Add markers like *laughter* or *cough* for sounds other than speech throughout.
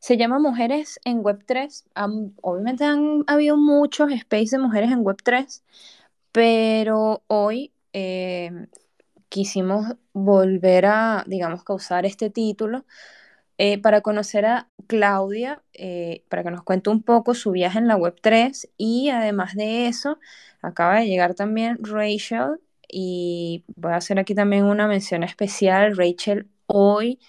Se llama Mujeres en Web3. obviamente han habido muchos space de mujeres en Web3, pero hoy eh, quisimos volver a, digamos, causar este título eh, para conocer a Claudia, eh, para que nos cuente un poco su viaje en la Web3 y además de eso, acaba de llegar también Rachel y voy a hacer aquí también una mención especial. Rachel hoy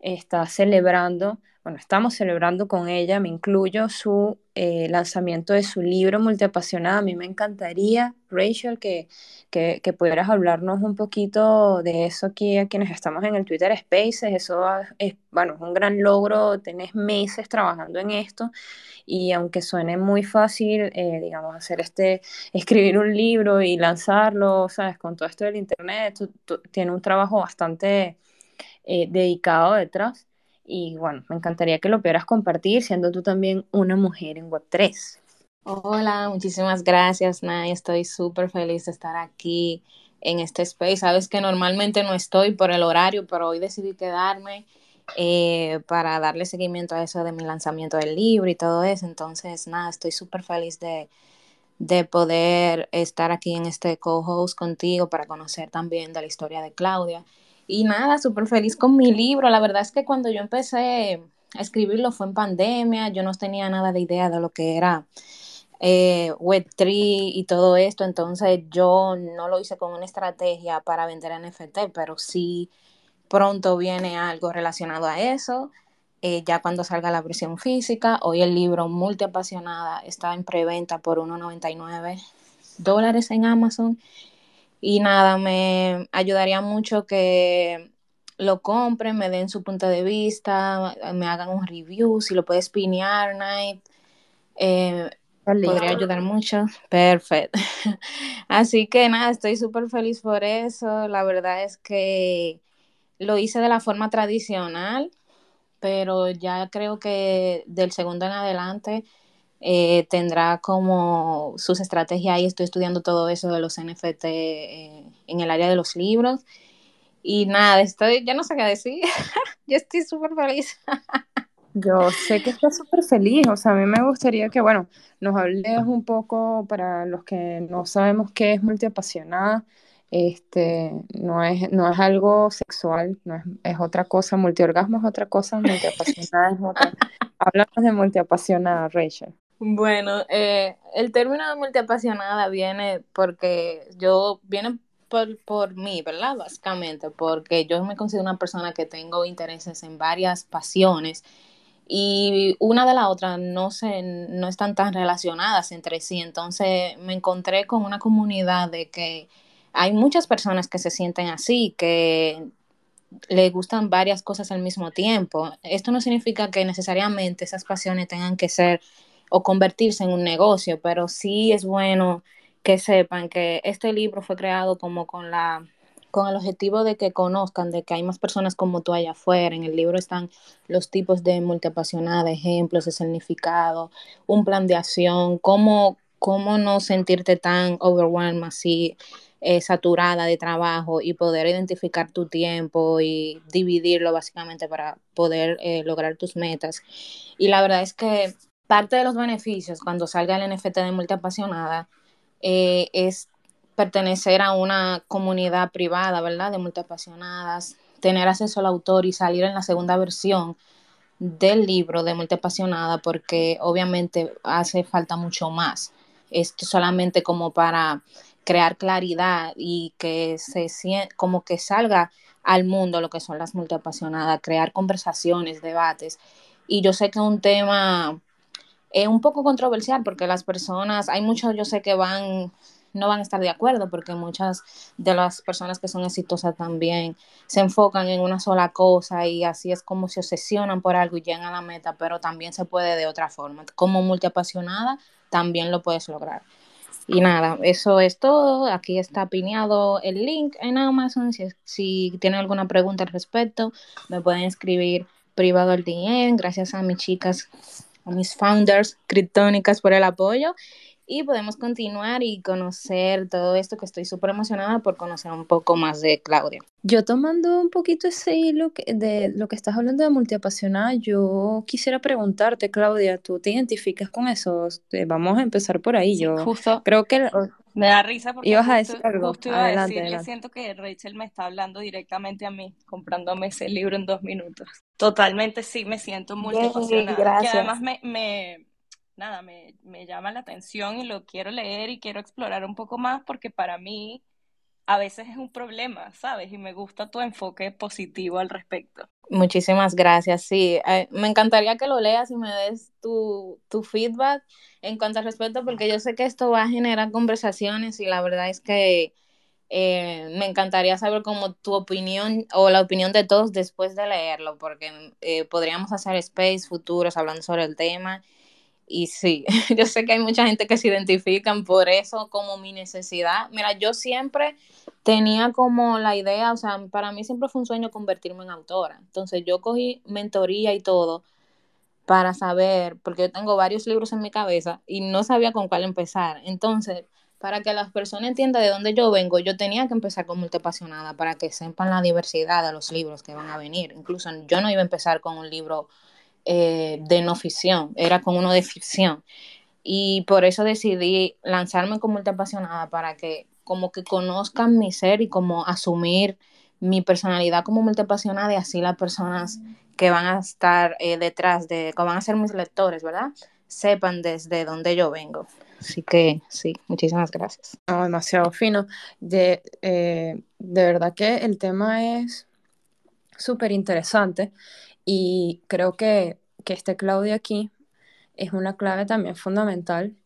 está celebrando bueno, estamos celebrando con ella, me incluyo, su eh, lanzamiento de su libro Multiapasionada. A mí me encantaría, Rachel, que, que, pudieras hablarnos un poquito de eso aquí a quienes estamos en el Twitter Spaces. Eso es, bueno, es un gran logro, tenés meses trabajando en esto y aunque suene muy fácil, eh, digamos, hacer este, escribir un libro y lanzarlo, ¿sabes? Con todo esto del Internet, tiene un trabajo bastante eh, dedicado detrás. Y bueno, me encantaría que lo pudieras compartir, siendo tú también una mujer en Web3. Hola, muchísimas gracias, Nay. Estoy súper feliz de estar aquí en este space. Sabes que normalmente no estoy por el horario, pero hoy decidí quedarme eh, para darle seguimiento a eso de mi lanzamiento del libro y todo eso. Entonces, nada, estoy súper feliz de, de poder estar aquí en este co-host contigo para conocer también de la historia de Claudia y nada, súper feliz con mi libro. La verdad es que cuando yo empecé a escribirlo fue en pandemia, yo no tenía nada de idea de lo que era eh, Web3 y todo esto, entonces yo no lo hice con una estrategia para vender NFT, pero sí pronto viene algo relacionado a eso. Eh, ya cuando salga la versión física, hoy el libro Multiapasionada está en preventa por 1,99 dólares en Amazon y nada, me ayudaría mucho que lo compren, me den su punto de vista, me hagan un review, si lo puedes pinear, Night. Eh, podría ayudar mucho. Perfecto. *laughs* Así que nada, estoy súper feliz por eso. La verdad es que lo hice de la forma tradicional, pero ya creo que del segundo en adelante eh, tendrá como sus estrategias y estoy estudiando todo eso de los NFT eh, en el área de los libros. Y nada, estoy, ya no sé qué decir, *laughs* yo estoy súper feliz. Yo sé que estás súper feliz, o sea, a mí me gustaría que, bueno, nos hables un poco para los que no sabemos qué es multiapasionada, este, no es, no es algo sexual, no es, es otra cosa, multiorgasmo es otra cosa, multiapasionada es otra. *laughs* Hablamos de multiapasionada, Rachel. Bueno, eh, el término de multiapasionada viene porque yo, viene por, por mí, ¿verdad? Básicamente, porque yo me considero una persona que tengo intereses en varias pasiones y una de la otra no, se, no están tan relacionadas entre sí. Entonces me encontré con una comunidad de que hay muchas personas que se sienten así, que le gustan varias cosas al mismo tiempo. Esto no significa que necesariamente esas pasiones tengan que ser o convertirse en un negocio, pero sí es bueno que sepan que este libro fue creado como con la con el objetivo de que conozcan de que hay más personas como tú allá afuera. En el libro están los tipos de multiapasionada, ejemplos de significado, un plan de acción, cómo, cómo no sentirte tan overwhelmed así, eh, saturada de trabajo y poder identificar tu tiempo y dividirlo básicamente para poder eh, lograr tus metas. Y la verdad es que parte de los beneficios cuando salga el NFT de multiapasionada eh, es pertenecer a una comunidad privada, ¿verdad? De multiapasionadas, tener acceso al autor y salir en la segunda versión del libro de multiapasionada porque obviamente hace falta mucho más. Esto solamente como para crear claridad y que se como que salga al mundo lo que son las multiapasionadas, crear conversaciones, debates. Y yo sé que un tema es un poco controversial porque las personas, hay muchos yo sé que van, no van a estar de acuerdo porque muchas de las personas que son exitosas también se enfocan en una sola cosa y así es como se obsesionan por algo y llegan a la meta, pero también se puede de otra forma. Como multiapasionada también lo puedes lograr. Y nada, eso es todo. Aquí está pineado el link en Amazon. Si, si tienen alguna pregunta al respecto, me pueden escribir privado al DM. Gracias a mis chicas mis founders criptónicas por el apoyo. Y podemos continuar y conocer todo esto que estoy súper emocionada por conocer un poco más de Claudia. Yo tomando un poquito ese hilo de lo que estás hablando de multiapasionada, yo quisiera preguntarte, Claudia, ¿tú te identificas con eso? Este, vamos a empezar por ahí. yo justo creo que me da risa porque ibas justo, a decir algo. justo iba adelante, a decir, adelante. siento que Rachel me está hablando directamente a mí, comprándome ese libro en dos minutos. Totalmente sí, me siento multiapasionada. Gracias. además me, me nada, me, me llama la atención y lo quiero leer y quiero explorar un poco más porque para mí a veces es un problema, ¿sabes? Y me gusta tu enfoque positivo al respecto. Muchísimas gracias, sí. Eh, me encantaría que lo leas y me des tu, tu feedback en cuanto al respecto, porque yo sé que esto va a generar conversaciones y la verdad es que eh, me encantaría saber como tu opinión o la opinión de todos después de leerlo, porque eh, podríamos hacer space futuros hablando sobre el tema. Y sí, *laughs* yo sé que hay mucha gente que se identifican por eso como mi necesidad. Mira, yo siempre tenía como la idea, o sea, para mí siempre fue un sueño convertirme en autora. Entonces yo cogí mentoría y todo para saber, porque yo tengo varios libros en mi cabeza y no sabía con cuál empezar. Entonces, para que las personas entiendan de dónde yo vengo, yo tenía que empezar con Multiapasionada para que sepan la diversidad de los libros que van a venir. Incluso yo no iba a empezar con un libro eh, de no ficción, era con uno de ficción. Y por eso decidí lanzarme como multiapasionada para que como que conozcan mi ser y como asumir mi personalidad como multiapasionada y así las personas que van a estar eh, detrás de, que van a ser mis lectores, ¿verdad? Sepan desde dónde yo vengo. Así que sí, muchísimas gracias. No, demasiado fino. De, eh, de verdad que el tema es súper interesante y creo que, que este Claudia aquí es una clave también fundamental.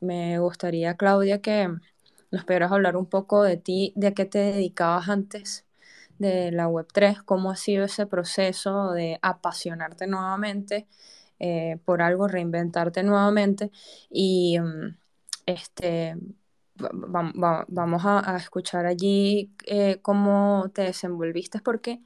Me gustaría, Claudia, que nos pudieras hablar un poco de ti, de qué te dedicabas antes de la Web3, cómo ha sido ese proceso de apasionarte nuevamente eh, por algo, reinventarte nuevamente y um, este, va, va, vamos a, a, escuchar allí eh, cómo te desenvolviste porque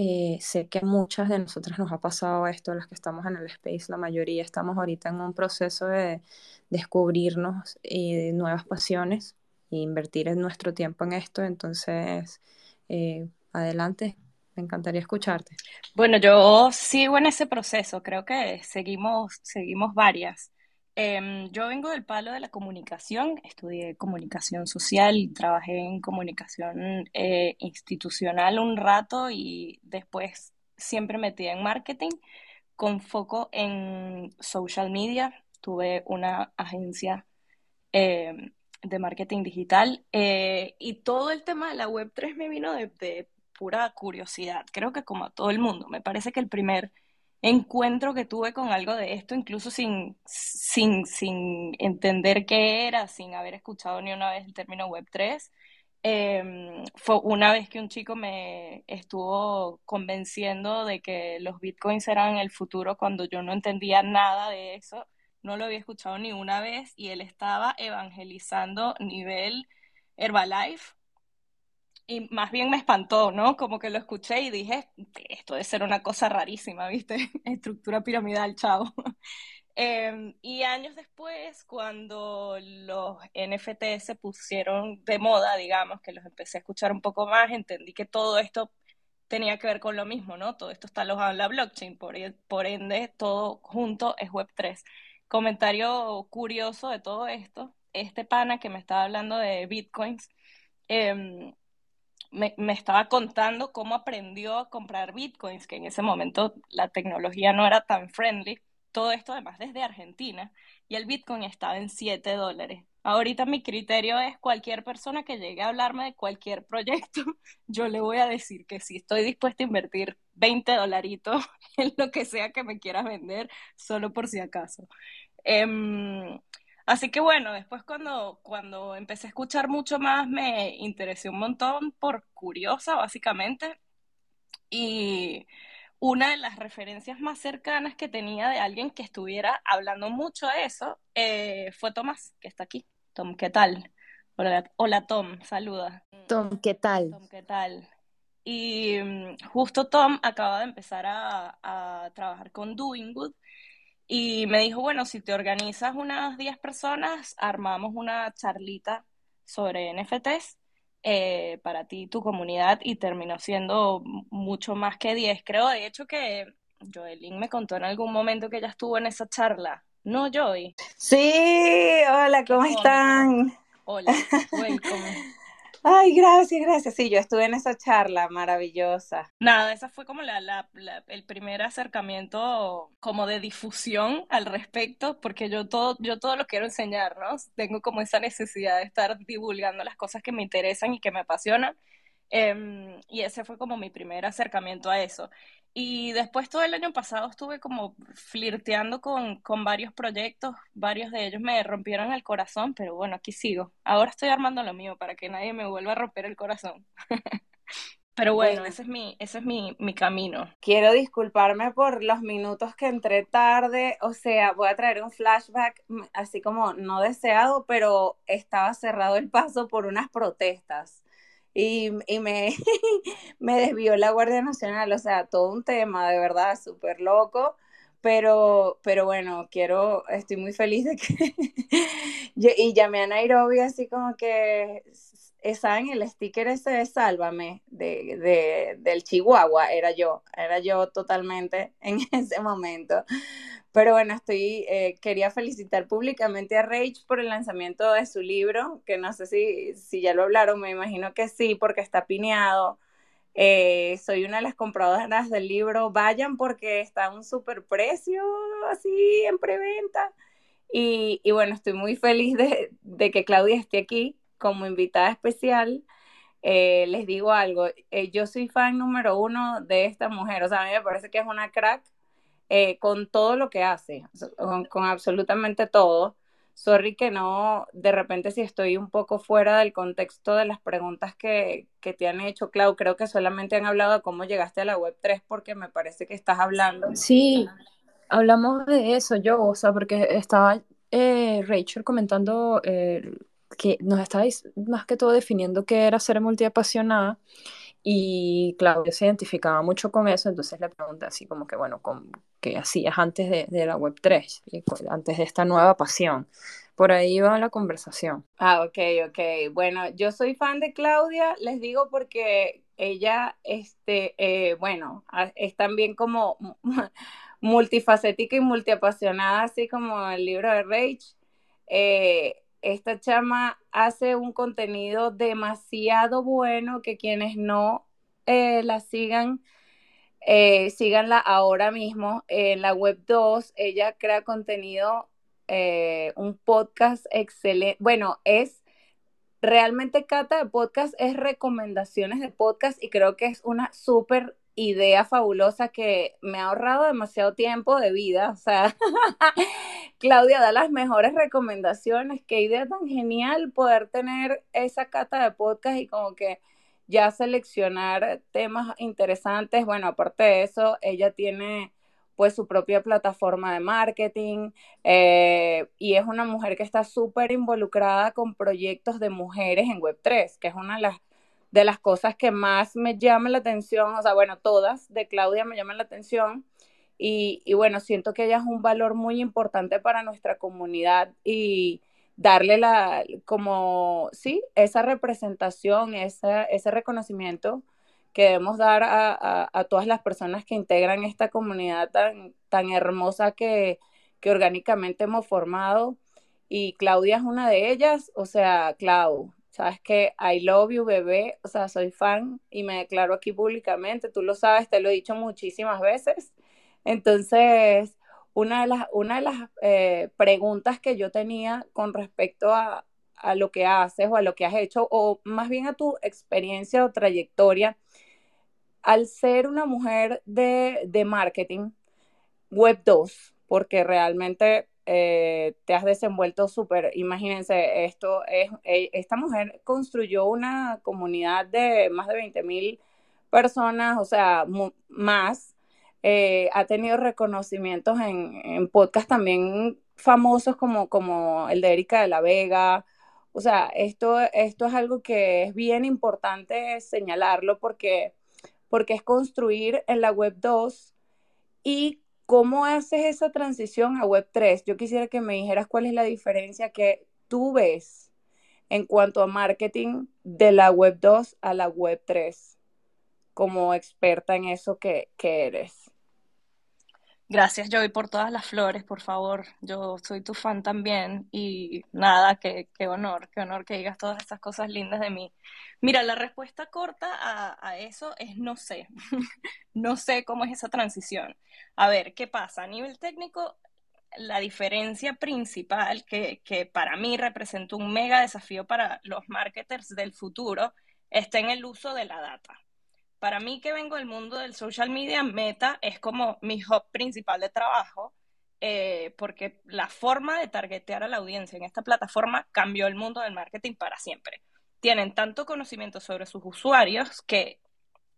eh, sé que a muchas de nosotras nos ha pasado esto, las que estamos en el space, la mayoría estamos ahorita en un proceso de descubrirnos y nuevas pasiones e invertir nuestro tiempo en esto, entonces eh, adelante, me encantaría escucharte. Bueno, yo sigo en ese proceso, creo que seguimos, seguimos varias. Eh, yo vengo del palo de la comunicación, estudié comunicación social trabajé en comunicación eh, institucional un rato y después siempre metí en marketing con foco en social media. Tuve una agencia eh, de marketing digital eh, y todo el tema de la Web3 me vino de, pura curiosidad, creo que como a todo el mundo, me parece que el primer encuentro que tuve con algo de esto, incluso sin, sin, sin entender qué era, sin haber escuchado ni una vez el término Web3, eh, fue una vez que un chico me estuvo convenciendo de que los bitcoins eran el futuro cuando yo no entendía nada de eso no lo había escuchado ni una vez y él estaba evangelizando nivel Herbalife y más bien me espantó, ¿no? Como que lo escuché y dije, esto debe ser una cosa rarísima, ¿viste? *laughs* Estructura piramidal, chao. *laughs* eh, y años después, cuando los NFT se pusieron de moda, digamos, que los empecé a escuchar un poco más, entendí que todo esto tenía que ver con lo mismo, ¿no? Todo esto está alojado en la blockchain, por, por ende, todo junto es Web3 comentario curioso de todo esto, este pana que me estaba hablando de bitcoins, eh, me, estaba contando cómo aprendió a comprar bitcoins, que en ese momento la tecnología no era tan friendly, todo esto además desde Argentina, y el bitcoin estaba en 7 dólares. Ahorita mi criterio es cualquier persona que llegue a hablarme de cualquier proyecto, *laughs* yo le voy a decir que si estoy dispuesta a invertir 20 dolaritos *laughs* en lo que sea que me quieras vender, solo por si acaso. Eh, así que bueno, después cuando, cuando empecé a escuchar mucho más, me interesé un montón por curiosa, básicamente. Y una de las referencias más cercanas que tenía de alguien que estuviera hablando mucho de eso eh, fue Tomás, que está aquí. Tom, ¿qué tal? Hola, hola Tom, saluda. Tom, ¿qué tal? Tom, ¿qué tal? Y um, justo Tom acaba de empezar a, a trabajar con Doing Good Y me dijo, bueno, si te organizas unas 10 personas, armamos una charlita sobre NFTs eh, para ti y tu comunidad y terminó siendo mucho más que 10. Creo, de hecho, que Joelín me contó en algún momento que ella estuvo en esa charla. ¿No, Joy? Sí, hola, ¿cómo están? Hola, welcome. Ay, gracias, gracias. Sí, yo estuve en esa charla maravillosa. Nada, esa fue como la, la, el primer acercamiento como de difusión al respecto, porque yo todo, yo todo lo quiero enseñar, ¿no? Tengo como esa necesidad de estar divulgando las cosas que me interesan y que me apasionan. Em, y ese fue como mi primer acercamiento a eso. Y después todo el año pasado estuve como flirteando con, con, varios proyectos, varios de ellos me rompieron el corazón, pero bueno, aquí sigo. Ahora estoy armando lo mío para que nadie me vuelva a romper el corazón. *laughs* pero bueno, ese es, mi, ese es mi, mi camino. Quiero disculparme por los minutos que entré tarde, o sea, voy a traer un flashback así como no deseado, pero estaba cerrado el paso por unas protestas y, y me, *laughs* me desvió la Guardia Nacional, o sea, todo un tema de verdad súper loco, pero, pero bueno, quiero, estoy muy feliz de que, *laughs* y llamé a Nairobi así como que, ¿saben el sticker ese de Sálvame de, de, del Chihuahua? Era yo, era yo totalmente *laughs* en ese momento. Pero bueno, estoy, eh, quería felicitar públicamente a Rage por el lanzamiento de su libro, que no sé si, si ya lo hablaron, me imagino que sí, porque está pineado. Eh, soy una de las compradoras del libro. Vayan porque está a un super precio, así en preventa. Y, y bueno, estoy muy feliz de, de, que Claudia esté aquí como invitada especial. Eh, les digo algo, yo soy fan número uno de esta mujer, o sea, a mí me parece que es una crack eh, con todo lo que hace, con, absolutamente todo. Sorry que no, de repente si estoy un poco fuera del contexto de las preguntas que, que te han hecho, Clau, creo que solamente han hablado de cómo llegaste a la web 3 porque me parece que estás hablando. Sí, hablamos de eso yo, o sea, porque estaba eh, Rachel comentando eh, que nos estáis más que todo definiendo qué era ser multiapasionada y Claudia se identificaba mucho con eso, entonces le pregunté así como que, bueno, con, ¿qué hacías antes de, de la Web3, antes de esta nueva pasión? Por ahí va la conversación. Ah, ok, ok. Bueno, yo soy fan de Claudia, les digo porque ella, este, eh, bueno, es también como *laughs* multifacética y multiapasionada, así como el libro de Rage. Esta chama hace un contenido demasiado bueno que quienes no eh, la sigan, eh, síganla ahora mismo en la web 2. Ella crea contenido, eh, un podcast excelente. Bueno, es realmente Cata de podcast, es recomendaciones de podcast y creo que es una súper idea fabulosa que me ha ahorrado demasiado tiempo de vida. O sea, *laughs* Claudia da las mejores recomendaciones. Qué idea tan genial poder tener esa cata de podcast y como que ya seleccionar temas interesantes. Bueno, aparte de eso, ella tiene pues su propia plataforma de marketing eh, y es una mujer que está súper involucrada con proyectos de mujeres en Web3, que es una de las de las cosas que más me llaman la atención, o sea, bueno, todas de Claudia me llaman la atención. Y, bueno, siento que ella es un valor muy importante para nuestra comunidad y darle la, como, sí, esa representación, esa, ese reconocimiento que debemos dar a, a, a, todas las personas que integran esta comunidad tan, tan hermosa que, que orgánicamente hemos formado. Y Claudia es una de ellas, o sea, Clau, Sabes que I love you, bebé. O sea, soy fan y me declaro aquí públicamente. Tú lo sabes, te lo he dicho muchísimas veces. Entonces, una de las, una de las eh, preguntas que yo tenía con respecto a, a lo que haces o a lo que has hecho, o más bien a tu experiencia o trayectoria, al ser una mujer de, de marketing, Web 2, porque realmente eh, te has desenvuelto súper, imagínense, esto es, eh, esta mujer construyó una comunidad de más de 20 mil personas, o sea, más, eh, ha tenido reconocimientos en, en podcasts también famosos como, como el de Erika de la Vega, o sea, esto, esto es algo que es bien importante señalarlo porque, porque es construir en la web 2 y ¿cómo haces esa transición a Web3? Yo quisiera que me dijeras cuál es la diferencia que tú ves en cuanto a marketing de la Web 2 a la Web 3, como experta en eso que eres. Gracias, Joey, por todas las flores, por favor. Yo soy tu fan también y nada, qué, qué honor, qué honor que digas todas estas cosas lindas de mí. Mira, la respuesta corta a, a eso es no sé. *laughs* no sé cómo es esa transición. A ver, ¿qué pasa? A nivel técnico, la diferencia principal que, que para mí representa un mega desafío para los marketers del futuro está en el uso de la data para mí que vengo del mundo del social media, Meta es como mi hub principal de trabajo, eh, porque la forma de targetear a la audiencia en esta plataforma cambió el mundo del marketing para siempre. Tienen tanto conocimiento sobre sus usuarios que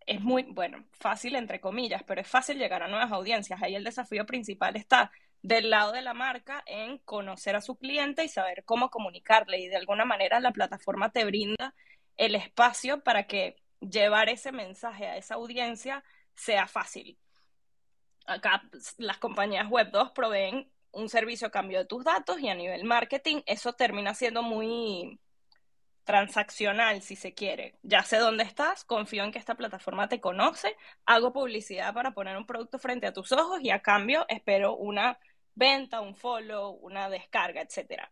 es muy, bueno, fácil entre comillas, pero es fácil llegar a nuevas audiencias. Ahí el desafío principal está del lado de la marca en conocer a su cliente y saber cómo comunicarle. Y de alguna manera la plataforma te brinda el espacio para que llevar ese mensaje a esa audiencia sea fácil. Acá las compañías web 2 proveen un servicio a cambio de tus datos y a nivel marketing eso termina siendo muy transaccional, si se quiere. Ya sé dónde estás, confío en que esta plataforma te conoce, hago publicidad para poner un producto frente a tus ojos y a cambio espero una venta, un follow, una descarga, etcétera.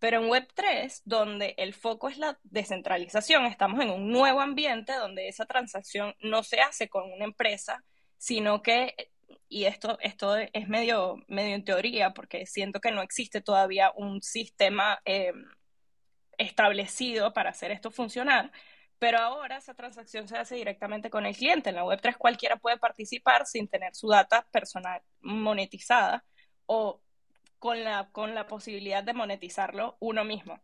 Pero en Web3, donde el foco es la descentralización, estamos en un nuevo ambiente donde esa transacción no se hace con una empresa, sino que, y esto, esto es medio, medio en teoría, porque siento que no existe todavía un sistema eh, establecido para hacer esto funcionar, pero ahora esa transacción se hace directamente con el cliente. En la Web3 cualquiera puede participar sin tener su data personal monetizada o con la, con la posibilidad de monetizarlo uno mismo.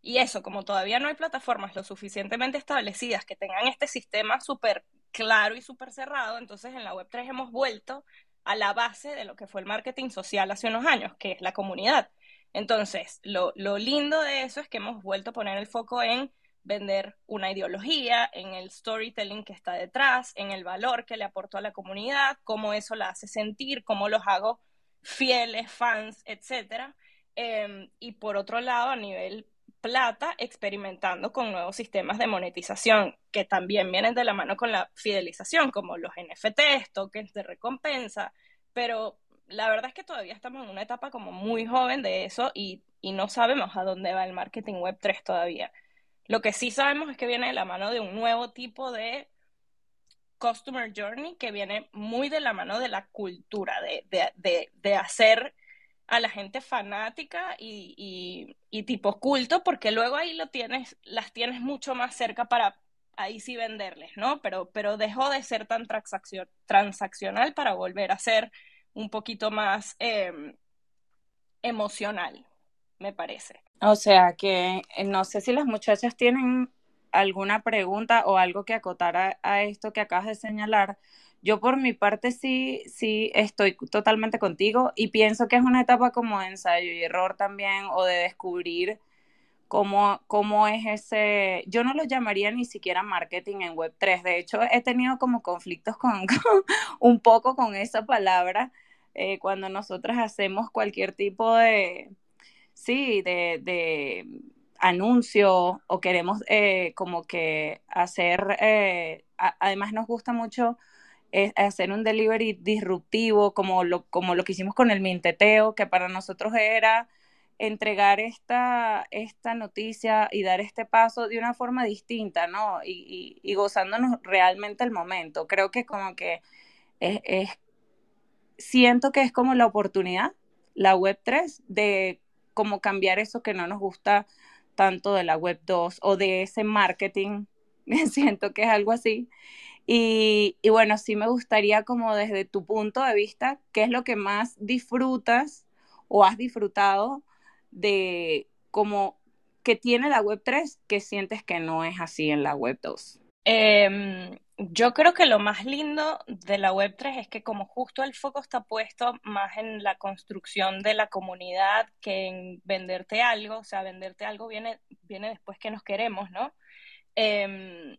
Y eso, como todavía no hay plataformas lo suficientemente establecidas que tengan este sistema súper claro y súper cerrado, entonces en la Web3 hemos vuelto a la base de lo que fue el marketing social hace unos años, que es la comunidad. Entonces, lo, lo lindo de eso es que hemos vuelto a poner el foco en vender una ideología, en el storytelling que está detrás, en el valor que le aportó a la comunidad, cómo eso la hace sentir, cómo los hago fieles, fans, etc. Em, y por otro lado, a nivel plata, experimentando con nuevos sistemas de monetización que también vienen de la mano con la fidelización, como los NFTs, tokens de recompensa, pero la verdad es que todavía estamos en una etapa como muy joven de eso y, y no sabemos a dónde va el marketing web 3 todavía. Lo que sí sabemos es que viene de la mano de un nuevo tipo de Customer Journey que viene muy de la mano de la cultura, de, de, de, hacer a la gente fanática y, y, tipo culto, porque luego ahí lo tienes, las tienes mucho más cerca para ahí sí venderles, ¿no? Pero, pero dejó de ser tan transaccional para volver a ser un poquito más em, emocional, me parece. O sea que eh, no sé si las muchachas tienen alguna pregunta o algo que acotar a, esto que acabas de señalar. Yo por mi parte sí, sí estoy totalmente contigo y pienso que es una etapa como de ensayo y error también o de descubrir cómo, cómo es ese, yo no lo llamaría ni siquiera marketing en Web3, de hecho he tenido como conflictos *laughs* con, un poco con esa palabra eh, cuando nosotros hacemos cualquier tipo de, sí, de anuncio o queremos eh, como que hacer, eh, además nos gusta mucho eh, hacer un delivery disruptivo como lo, como lo que hicimos con el minteteo, que para nosotros era entregar esta, esta noticia y dar este paso de una forma distinta, ¿no? Y, y, gozándonos realmente el momento. Creo que como que es, siento que es como la oportunidad, la web 3, de como cambiar eso que no nos gusta tanto de la web 2 o de ese marketing, *laughs* siento que es algo así. Y, y, bueno, sí me gustaría como desde tu punto de vista, ¿qué es lo que más disfrutas o has disfrutado de como que tiene la web 3 que sientes que no es así en la web 2? Em, yo creo que lo más lindo de la Web3 es que como justo el foco está puesto más en la construcción de la comunidad que en venderte algo, o sea, venderte algo viene, viene después que nos queremos, ¿no? Em,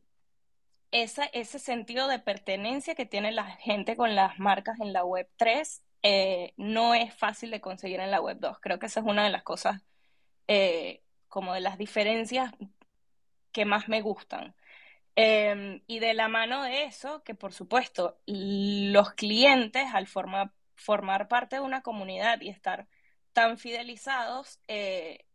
ese sentido de pertenencia que tiene la gente con las marcas en la web 3 eh, no es fácil de conseguir en la web 2. Creo que esa es una de las cosas, eh, como de las diferencias que más me gustan. Em, y de la mano de eso, que por supuesto los clientes al formar, parte de una comunidad y estar tan fidelizados, eh,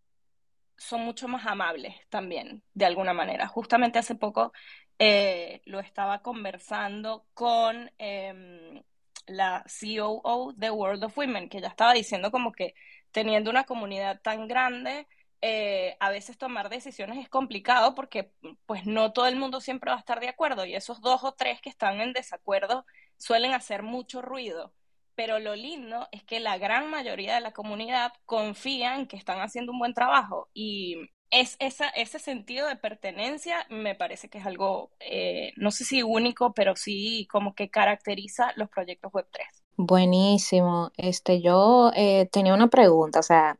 son mucho más amables también, de alguna manera. Justamente hace poco eh, lo estaba conversando con em, la COO de World of Women, que ya estaba diciendo como que teniendo una comunidad tan grande, eh, a veces tomar decisiones es complicado porque pues no todo el mundo siempre va a estar de acuerdo y esos dos o tres que están en desacuerdo suelen hacer mucho ruido. Pero lo lindo es que la gran mayoría de la comunidad confía en que están haciendo un buen trabajo y es esa, ese sentido de pertenencia me parece que es algo, eh, no sé si único, pero sí como que caracteriza los proyectos Web3. Buenísimo. Este, yo eh, tenía una pregunta, o sea,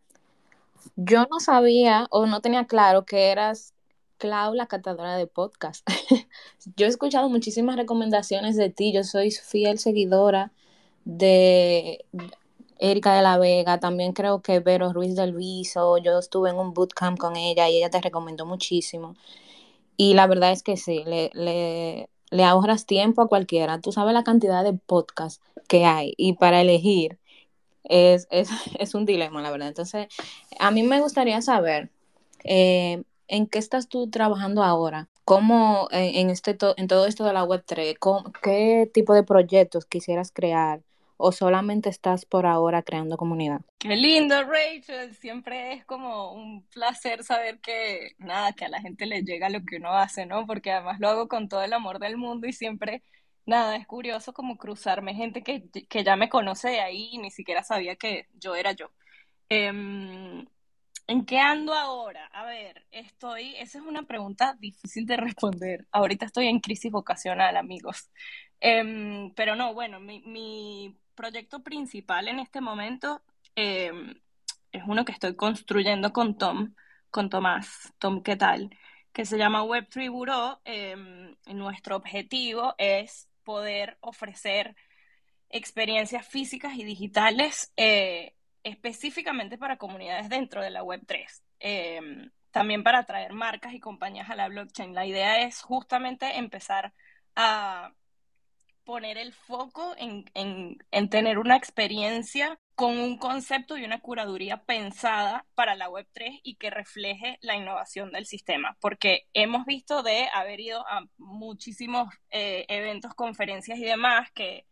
yo no sabía o no tenía claro que eras Clau, la catadora de podcast. *laughs* yo he escuchado muchísimas recomendaciones de ti, yo soy fiel seguidora de Erika de la Vega, también creo que Vero Ruiz del Viso, yo estuve en un bootcamp con ella y ella te recomendó muchísimo. Y la verdad es que sí, le, le, ahorras tiempo a cualquiera. Tú sabes la cantidad de podcasts que hay y para elegir es, *laughs* es, un dilema, la verdad. Entonces, a mí me gustaría saber eh, en qué estás tú trabajando ahora. ¿Cómo en, este en todo esto de la Web3, qué tipo de proyectos quisieras crear? o solamente estás por ahora creando comunidad? Qué lindo, Rachel. Siempre es como un placer saber que nada, que a la gente le llega lo que uno hace, ¿no? Porque además lo hago con todo el amor del mundo y siempre, nada, es curioso como cruzarme gente que, ya me conoce de ahí y ni siquiera sabía que yo era yo. Em, ¿En qué ando ahora? A ver, estoy, esa es una pregunta difícil de responder. Ahorita estoy en crisis vocacional, amigos. Em, pero no, bueno, mi, proyecto principal en este momento em, es uno que estoy construyendo con Tom, con Tomás. Tom, ¿qué tal? Que se llama Web3 Bureau. Nuestro objetivo es poder ofrecer experiencias físicas y digitales eh, específicamente para comunidades dentro de la Web3. Em, también para atraer marcas y compañías a la blockchain. La idea es justamente empezar a poner el foco en, en, tener una experiencia con un concepto y una curaduría pensada para la Web3 y que refleje la innovación del sistema, porque hemos visto de haber ido a muchísimos eh, eventos, conferencias y demás que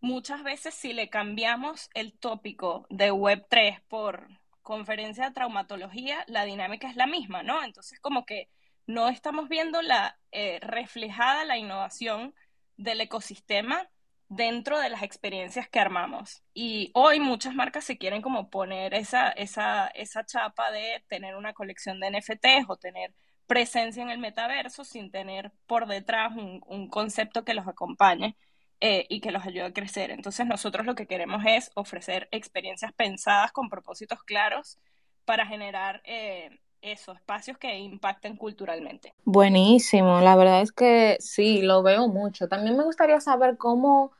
muchas veces si le cambiamos el tópico de Web3 por conferencia de traumatología, la dinámica es la misma, ¿no? Entonces como que no estamos viendo la eh, reflejada la innovación del ecosistema dentro de las experiencias que armamos. Y hoy muchas marcas se quieren como poner esa, esa, esa chapa de tener una colección de NFTs o tener presencia en el metaverso sin tener por detrás un, concepto que los acompañe eh, y que los ayude a crecer. Entonces nosotros lo que queremos es ofrecer experiencias pensadas con propósitos claros para generar eh, esos espacios que impacten culturalmente. Buenísimo, la verdad es que sí, lo veo mucho. También me gustaría saber cómo,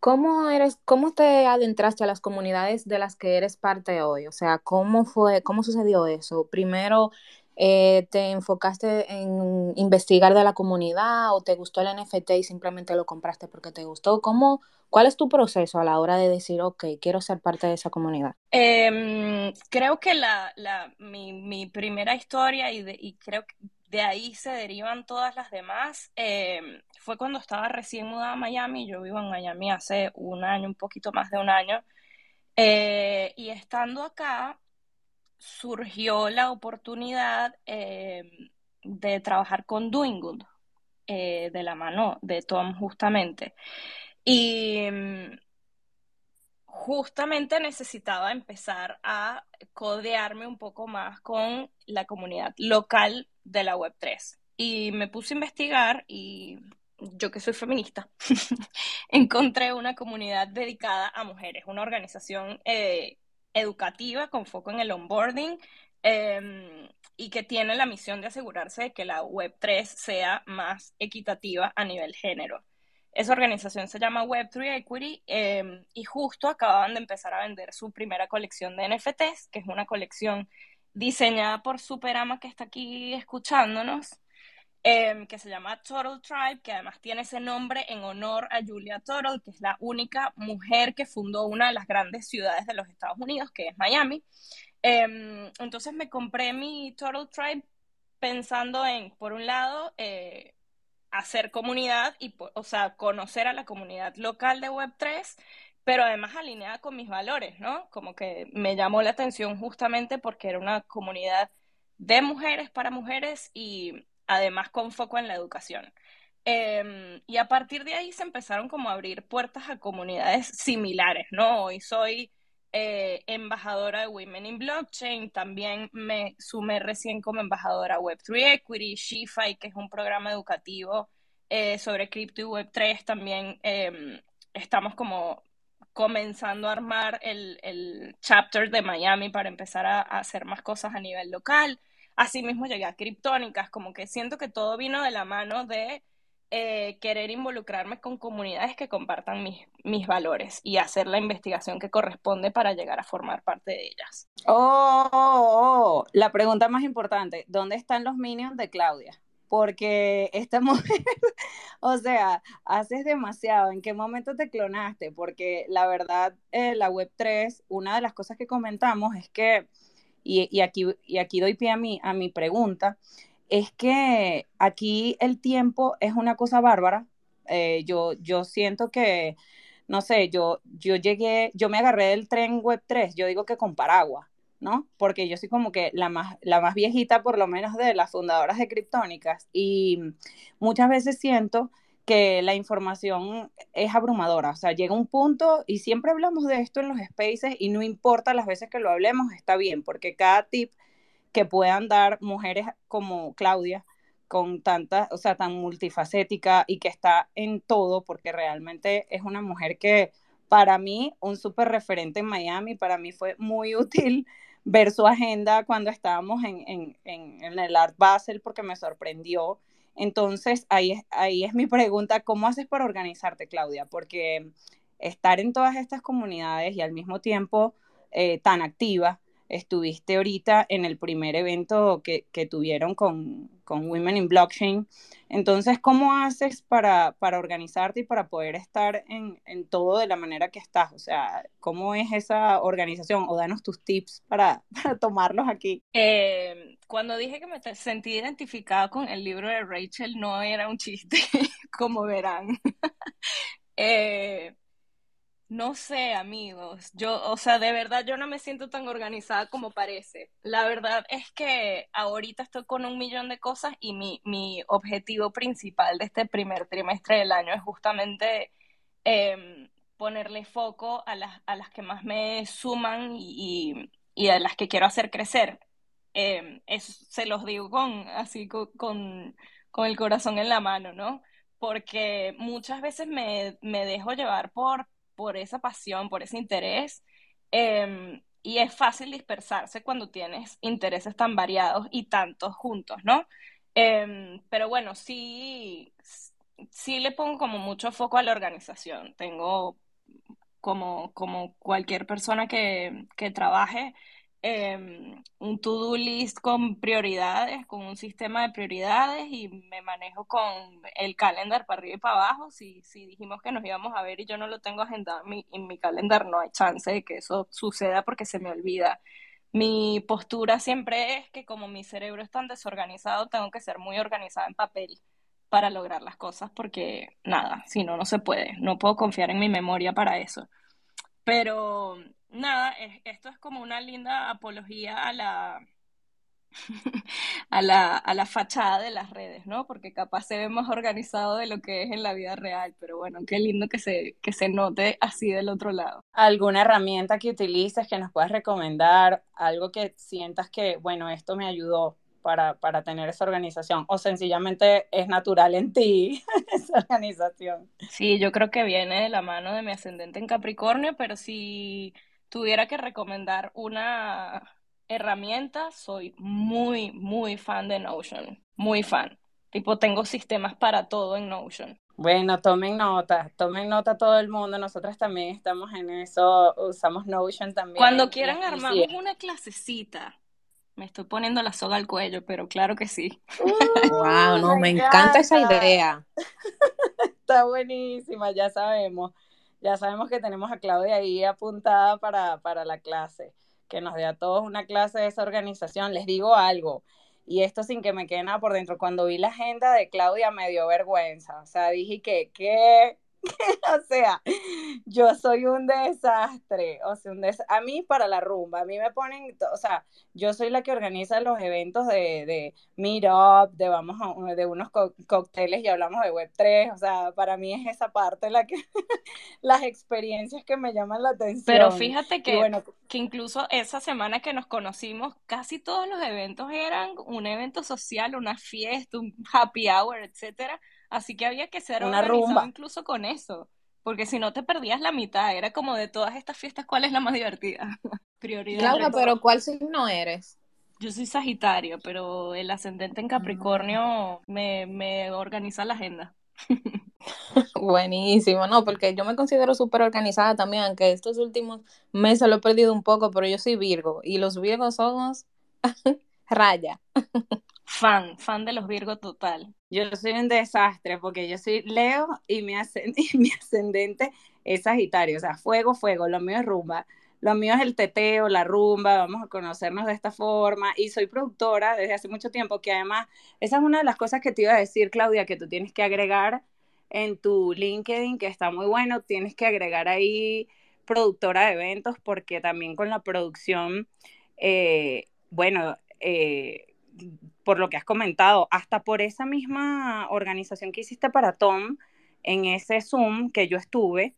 cómo eres, cómo te adentraste a las comunidades de las que eres parte hoy. O sea, cómo fue, cómo sucedió eso. Primero, eh, ¿te enfocaste en investigar de la comunidad o te gustó el NFT y simplemente lo compraste porque te gustó? ¿Cómo, ¿Cuál es tu proceso a la hora de decir, ok, quiero ser parte de esa comunidad? Em, creo que la, la, mi, mi, primera historia y, de, y, creo que de ahí se derivan todas las demás, em, fue cuando estaba recién mudada a Miami, yo vivo en Miami hace un año, un poquito más de un año, eh, y estando acá surgió la oportunidad em, de trabajar con Doing eh, de la mano de Tom justamente. Y mm, justamente necesitaba empezar a codearme un poco más con la comunidad local de la Web3. Y me puse a investigar y yo que soy feminista, *laughs* encontré una comunidad dedicada a mujeres, una organización eh, educativa con foco en el onboarding em, y que tiene la misión de asegurarse de que la Web3 sea más equitativa a nivel género. Esa organización se llama Web3 Equity em, y justo acababan de empezar a vender su primera colección de NFTs, que es una colección diseñada por Superama que está aquí escuchándonos, em, que se llama Total Tribe, que además tiene ese nombre en honor a Julia Total, que es la única mujer que fundó una de las grandes ciudades de los Estados Unidos, que es Miami. Em, entonces me compré mi Total Tribe pensando en, por un lado, eh, hacer comunidad y, o sea, conocer a la comunidad local de Web3, pero además alineada con mis valores, ¿no? Como que me llamó la atención justamente porque era una comunidad de mujeres para mujeres y además con foco en la educación. Em, y a partir de ahí se empezaron como a abrir puertas a comunidades similares, ¿no? Hoy soy eh, embajadora de Women in Blockchain, también me sumé recién como embajadora Web3 Equity, SheFi, que es un programa educativo eh, sobre cripto y Web3, también em, estamos como comenzando a armar el, el, chapter de Miami para empezar a, a, hacer más cosas a nivel local. Asimismo llegué a Criptónicas, como que siento que todo vino de la mano de eh, querer involucrarme con comunidades que compartan mis, mis valores y hacer la investigación que corresponde para llegar a formar parte de ellas. Oh, la pregunta más importante, ¿dónde están los minions de Claudia? Porque esta *laughs* mujer, o sea, haces demasiado. ¿En qué momento te clonaste? Porque la verdad, eh, la Web3, una de las cosas que comentamos es que, y, y, aquí, y aquí doy pie a mi, a mi pregunta, es que aquí el tiempo es una cosa bárbara. Eh, yo, yo siento que, no sé, yo, yo llegué, yo me agarré del tren Web 3, yo digo que con paraguas, ¿no? Porque yo soy como que la más, la más viejita, por lo menos, de las fundadoras de Criptónicas. Y muchas veces siento que la información es abrumadora, o sea, llega un punto y siempre hablamos de esto en los spaces y no importa las veces que lo hablemos, está bien, porque cada tip que puedan dar mujeres como Claudia, con tanta, o sea, tan multifacética y que está en todo, porque realmente es una mujer que para mí, un súper referente en Miami, para mí fue muy *laughs* útil ver su agenda cuando estábamos en, en, en, el Art Basel, porque me sorprendió. Entonces, ahí es, ahí es mi pregunta, ¿cómo haces para organizarte, Claudia? Porque estar en todas estas comunidades y al mismo tiempo eh, tan activa, estuviste ahorita en el primer evento que, que tuvieron con, con, Women in Blockchain. Entonces, ¿cómo haces para, para organizarte y para poder estar en, en, todo de la manera que estás? O sea, ¿cómo es esa organización? O danos tus tips para, *laughs* para tomarlos aquí. Eh, cuando dije que me sentí identificada con el libro de Rachel, no era un chiste, *laughs* como verán. *laughs* eh, no sé, amigos. Yo, o sea, de verdad yo no me siento tan organizada como parece. La verdad es que ahorita estoy con un millón de cosas y mi, mi objetivo principal de este primer trimestre del año es justamente em, ponerle foco a las, a las que más me suman y, y, a las que quiero hacer crecer. Em, eso se los digo con, así con, con el corazón en la mano, ¿no? Porque muchas veces me, me dejo llevar por por esa pasión, por ese interés. Em, y es fácil dispersarse cuando tienes intereses tan variados y tantos juntos, ¿no? Em, pero bueno, sí, sí le pongo como mucho foco a la organización. Tengo como, como cualquier persona que, que trabaje, Em, un to-do list con prioridades, con un sistema de prioridades y me manejo con el calendar para arriba y para abajo. Si, si dijimos que nos íbamos a ver y yo no lo tengo agendado en mi, en mi calendar, no hay chance de que eso suceda porque se me olvida. Mi postura siempre es que como mi cerebro es tan desorganizado, tengo que ser muy organizada en papel para lograr las cosas porque nada, si no, no se puede. No puedo confiar en mi memoria para eso. Pero nada, esto es como una linda apología a la, *laughs* a la, a la fachada de las redes, ¿no? Porque capaz se ve más organizado de lo que es en la vida real, pero bueno, qué lindo que se, que se note así del otro lado. ¿Alguna herramienta que utilices que nos puedas recomendar? Algo que sientas que, bueno, esto me ayudó para, para tener esa organización o sencillamente es natural en ti *laughs* esa organización. Sí, yo creo que viene de la mano de mi ascendente en Capricornio, pero si tuviera que recomendar una herramientas, soy muy, muy fan de Notion. Muy fan. Tipo, tengo sistemas para todo en Notion. Bueno, tomen nota, tomen nota todo el mundo. Nosotras también estamos en eso, usamos Notion también. Cuando quieran armamos una clasecita. Me estoy poniendo la soga al cuello, pero claro que sí. *laughs* wow, no, me, encanta esa idea. *laughs* Está buenísima, ya sabemos. Ya sabemos que tenemos a Claudia ahí apuntada para, para la clase, que nos dé a todos una clase de esa organización. Les digo algo, y esto sin que me quede nada por dentro. Cuando vi la agenda de Claudia me dio vergüenza. O sea, dije que, ¿qué? *laughs* o sea, yo soy un desastre, o sea, un a mí para la rumba, a mí me ponen, o sea, yo soy la que organiza los eventos de, de meetup, de vamos a, de unos cócteles y hablamos de Web3, o sea, para mí es esa parte la que, *laughs* las experiencias que me llaman la atención. Pero fíjate que, bueno, que incluso esa semana que nos conocimos, casi todos los eventos eran un evento social, una fiesta, un happy hour, etcétera, Así que había que ser una rumba incluso con eso, porque si no te perdías la mitad, era como de todas estas fiestas, ¿cuál es la más divertida? *laughs* Prioridad. Claudia, pero ¿cuál signo eres? Yo soy Sagitario, pero el ascendente en Capricornio me, me organiza la agenda. *laughs* Buenísimo, no, porque yo me considero súper organizada también, aunque estos últimos meses lo he perdido un poco, pero yo soy Virgo y los Virgos somos *laughs* raya. Fan, fan de los Virgo total. Yo soy un desastre porque yo soy Leo *laughs* y mi, ascendente es Sagitario, o sea, fuego, fuego, lo mío es rumba. Lo mío es el teteo, la rumba, vamos a conocernos de esta forma. Y soy productora desde hace mucho tiempo, que además, esa es una de las cosas que te iba a decir, Claudia, que tú tienes que agregar en tu LinkedIn, que está muy bueno, tienes que agregar ahí productora de eventos, porque también con la producción, eh, bueno, eh, por lo que has comentado, hasta por esa misma organización que hiciste para Tom, en ese Zoom que yo estuve,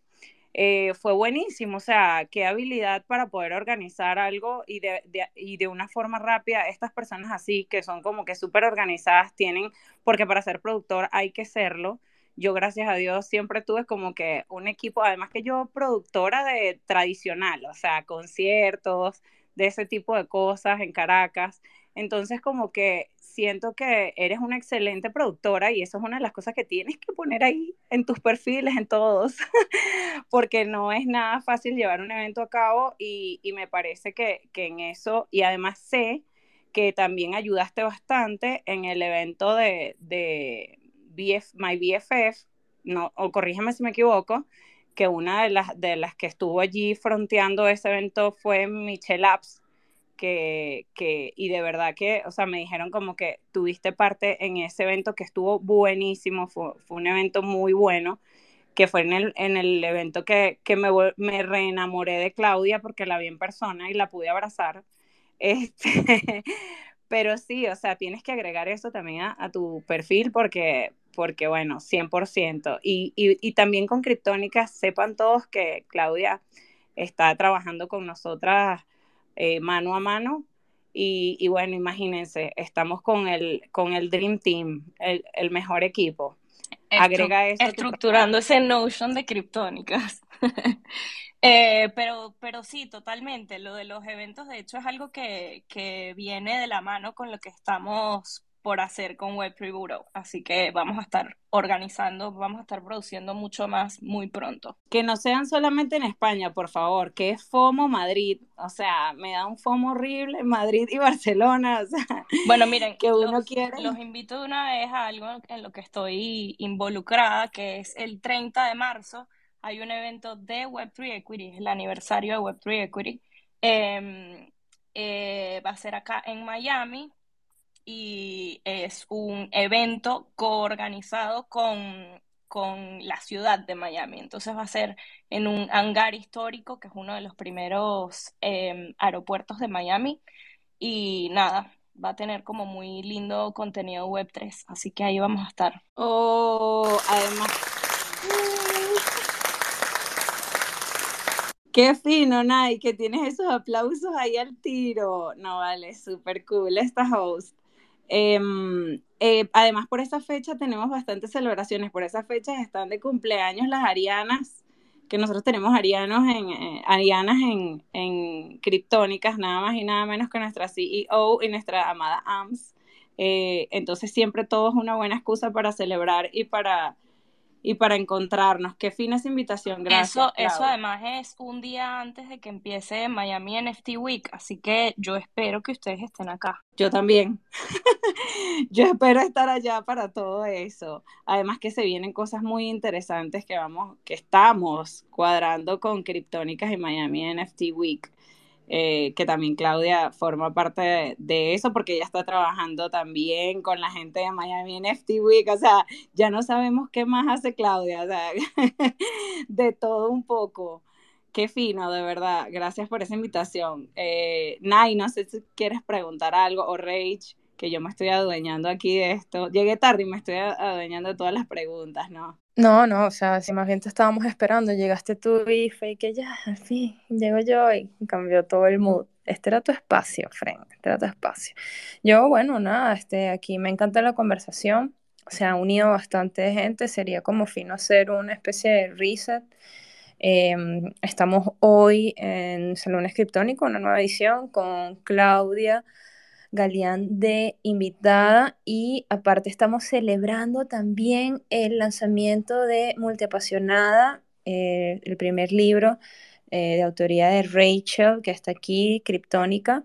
eh, fue buenísimo, o sea, qué habilidad para poder organizar algo y de, y de una forma rápida. Estas personas así, que son como que súper organizadas, tienen, porque para ser productor hay que serlo. Yo, gracias a Dios, siempre tuve como que un equipo, además que yo productora de tradicional, o sea, conciertos, de ese tipo de cosas en Caracas. Entonces, como que siento que eres una excelente productora y eso es una de las cosas que tienes que poner ahí en tus perfiles, en todos, *laughs* porque no es nada fácil llevar un evento a cabo y, me parece que, en eso, y además sé que también ayudaste bastante en el evento de, de BF, My BFF, no, o corrígeme si me equivoco, que una de las, de las que estuvo allí fronteando ese evento fue Michelle Apps, que, que, y de verdad que, o sea, me dijeron como que tuviste parte en ese evento que estuvo buenísimo, fue, fue un evento muy bueno, que fue en el, en el evento que, que me, me reenamoré de Claudia porque la vi en persona y la pude abrazar. *laughs* Este, pero sí, o sea, tienes que agregar eso también a, a tu perfil porque, porque bueno, 100%. Y, y, y también con Criptónica, sepan todos que Claudia está trabajando con nosotras eh, mano a mano. Y, bueno, imagínense, estamos con el, con el Dream Team, el, el mejor equipo. Agrega eso. Estructurando ese notion de criptónicas. *laughs* eh, pero, pero sí, totalmente. Lo de los eventos, de hecho, es algo que, que viene de la mano con lo que estamos por hacer con Web3 Bureau. Así que vamos a estar organizando, vamos a estar produciendo mucho más muy pronto. Que no sean solamente en España, por favor, que es FOMO Madrid. O sea, me da un FOMO horrible *laughs* Madrid y Barcelona. O sea, bueno, miren, que uno los, quiere. Los invito de una vez a algo en lo que estoy involucrada, que es el 30 de marzo. Hay un evento de Web3 Equity, el aniversario de Web3 Equity. Em, eh, va a ser acá en Miami, y es un evento coorganizado con, con la ciudad de Miami. Entonces va a ser en un hangar histórico, que es uno de los primeros em, aeropuertos de Miami. Y nada, va a tener como muy lindo contenido Web3, así que ahí vamos a estar. Oh, además. Qué fino, Nay, que tienes esos aplausos ahí al tiro. No, vale, súper cool esta host. Em, eh, además, por esa fecha tenemos bastantes celebraciones. Por esa fecha están de cumpleaños las Arianas, que nosotros tenemos arianos en, eh, arianas en, en criptónicas, nada más y nada menos que nuestra CEO y nuestra amada AMS. Eh, entonces siempre todo es una buena excusa para celebrar y para y para encontrarnos. Qué fina esa invitación, gracias. Eso, eso además es un día antes de que empiece Miami NFT Week, así que yo espero que ustedes estén acá. Yo también. *laughs* yo espero estar allá para todo eso. Además que se vienen cosas muy interesantes que vamos, que estamos cuadrando con Criptónicas y Miami NFT Week. Eh, que también Claudia forma parte de, eso porque ella está trabajando también con la gente de Miami NFT Week, o sea, ya no sabemos qué más hace Claudia, o sea, *laughs* de todo un poco. Qué fino, de verdad. Gracias por esa invitación. Eh, Nay, no sé si quieres preguntar algo o Rage que yo me estoy adueñando aquí de esto. Llegué tarde y me estoy adueñando de todas las preguntas, ¿no? No, no, o sea, si más bien te estábamos esperando, llegaste tú y fue que ya, al fin, llego yo y cambió todo el mood. Este era tu espacio, Frank, este era tu espacio. Yo, bueno, nada, este, aquí me encanta la conversación, se ha unido bastante gente, sería como fino hacer una especie de reset. Em, estamos hoy en Salón Escriptónico, una nueva edición con Claudia, Galeán de invitada y aparte estamos celebrando también el lanzamiento de Multiapasionada, eh, el primer libro eh, de autoría de Rachel, que está aquí, Criptónica.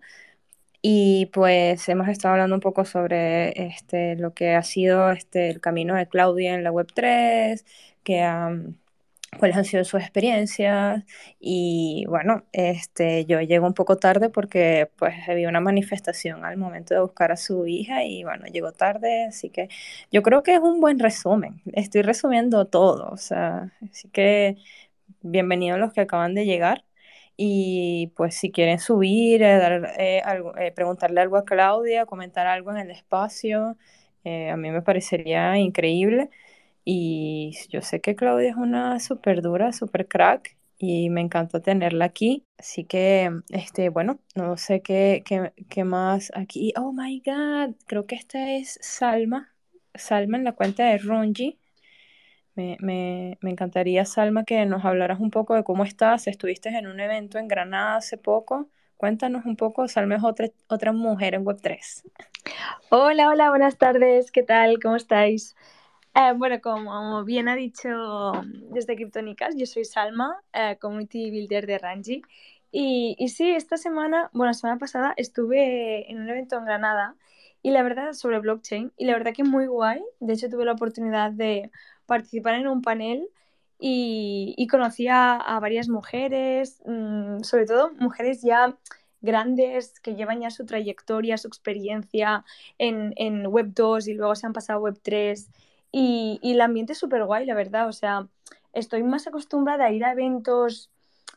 Y pues hemos estado hablando un poco sobre este, lo que ha sido este, el camino de Claudia en la Web3, que ha cuáles han sido sus experiencias. Y bueno, este, yo llego un poco tarde porque pues había una manifestación al momento de buscar a su hija y bueno, llegó tarde, así que yo creo que es un buen resumen, estoy resumiendo todo, o sea, así que bienvenidos los que acaban de llegar. Y pues si quieren subir, eh, dar, eh, algo, eh, preguntarle algo a Claudia, comentar algo en el espacio, a mí me parecería increíble. Y yo sé que Claudia es una súper dura, súper crack y me encanta tenerla aquí. Así que, este, bueno, no sé qué, qué, qué más aquí. Oh my God, creo que esta es Salma. Salma en la cuenta de Ronji. Me, me, me, encantaría, Salma, que nos hablaras un poco de cómo estás. Estuviste en un evento en Granada hace poco. Cuéntanos un poco, Salma es otra, otra mujer en Web3. Hola, hola, buenas tardes. ¿Qué tal? ¿Cómo estáis? Eh, bueno, como bien ha dicho desde Criptónicas, yo soy Salma, eh, Community Builder de Ranji. Y, sí, esta semana, bueno, la semana pasada estuve en un evento en Granada y la verdad sobre blockchain y la verdad que muy guay. De hecho, tuve la oportunidad de participar en un panel y, y conocí a, varias mujeres, mmm, sobre todo mujeres ya grandes que llevan ya su trayectoria, su experiencia en, en Web 2 y luego se han pasado a Web 3 y, y el ambiente es súper guay, la verdad. O sea, estoy más acostumbrada a ir a eventos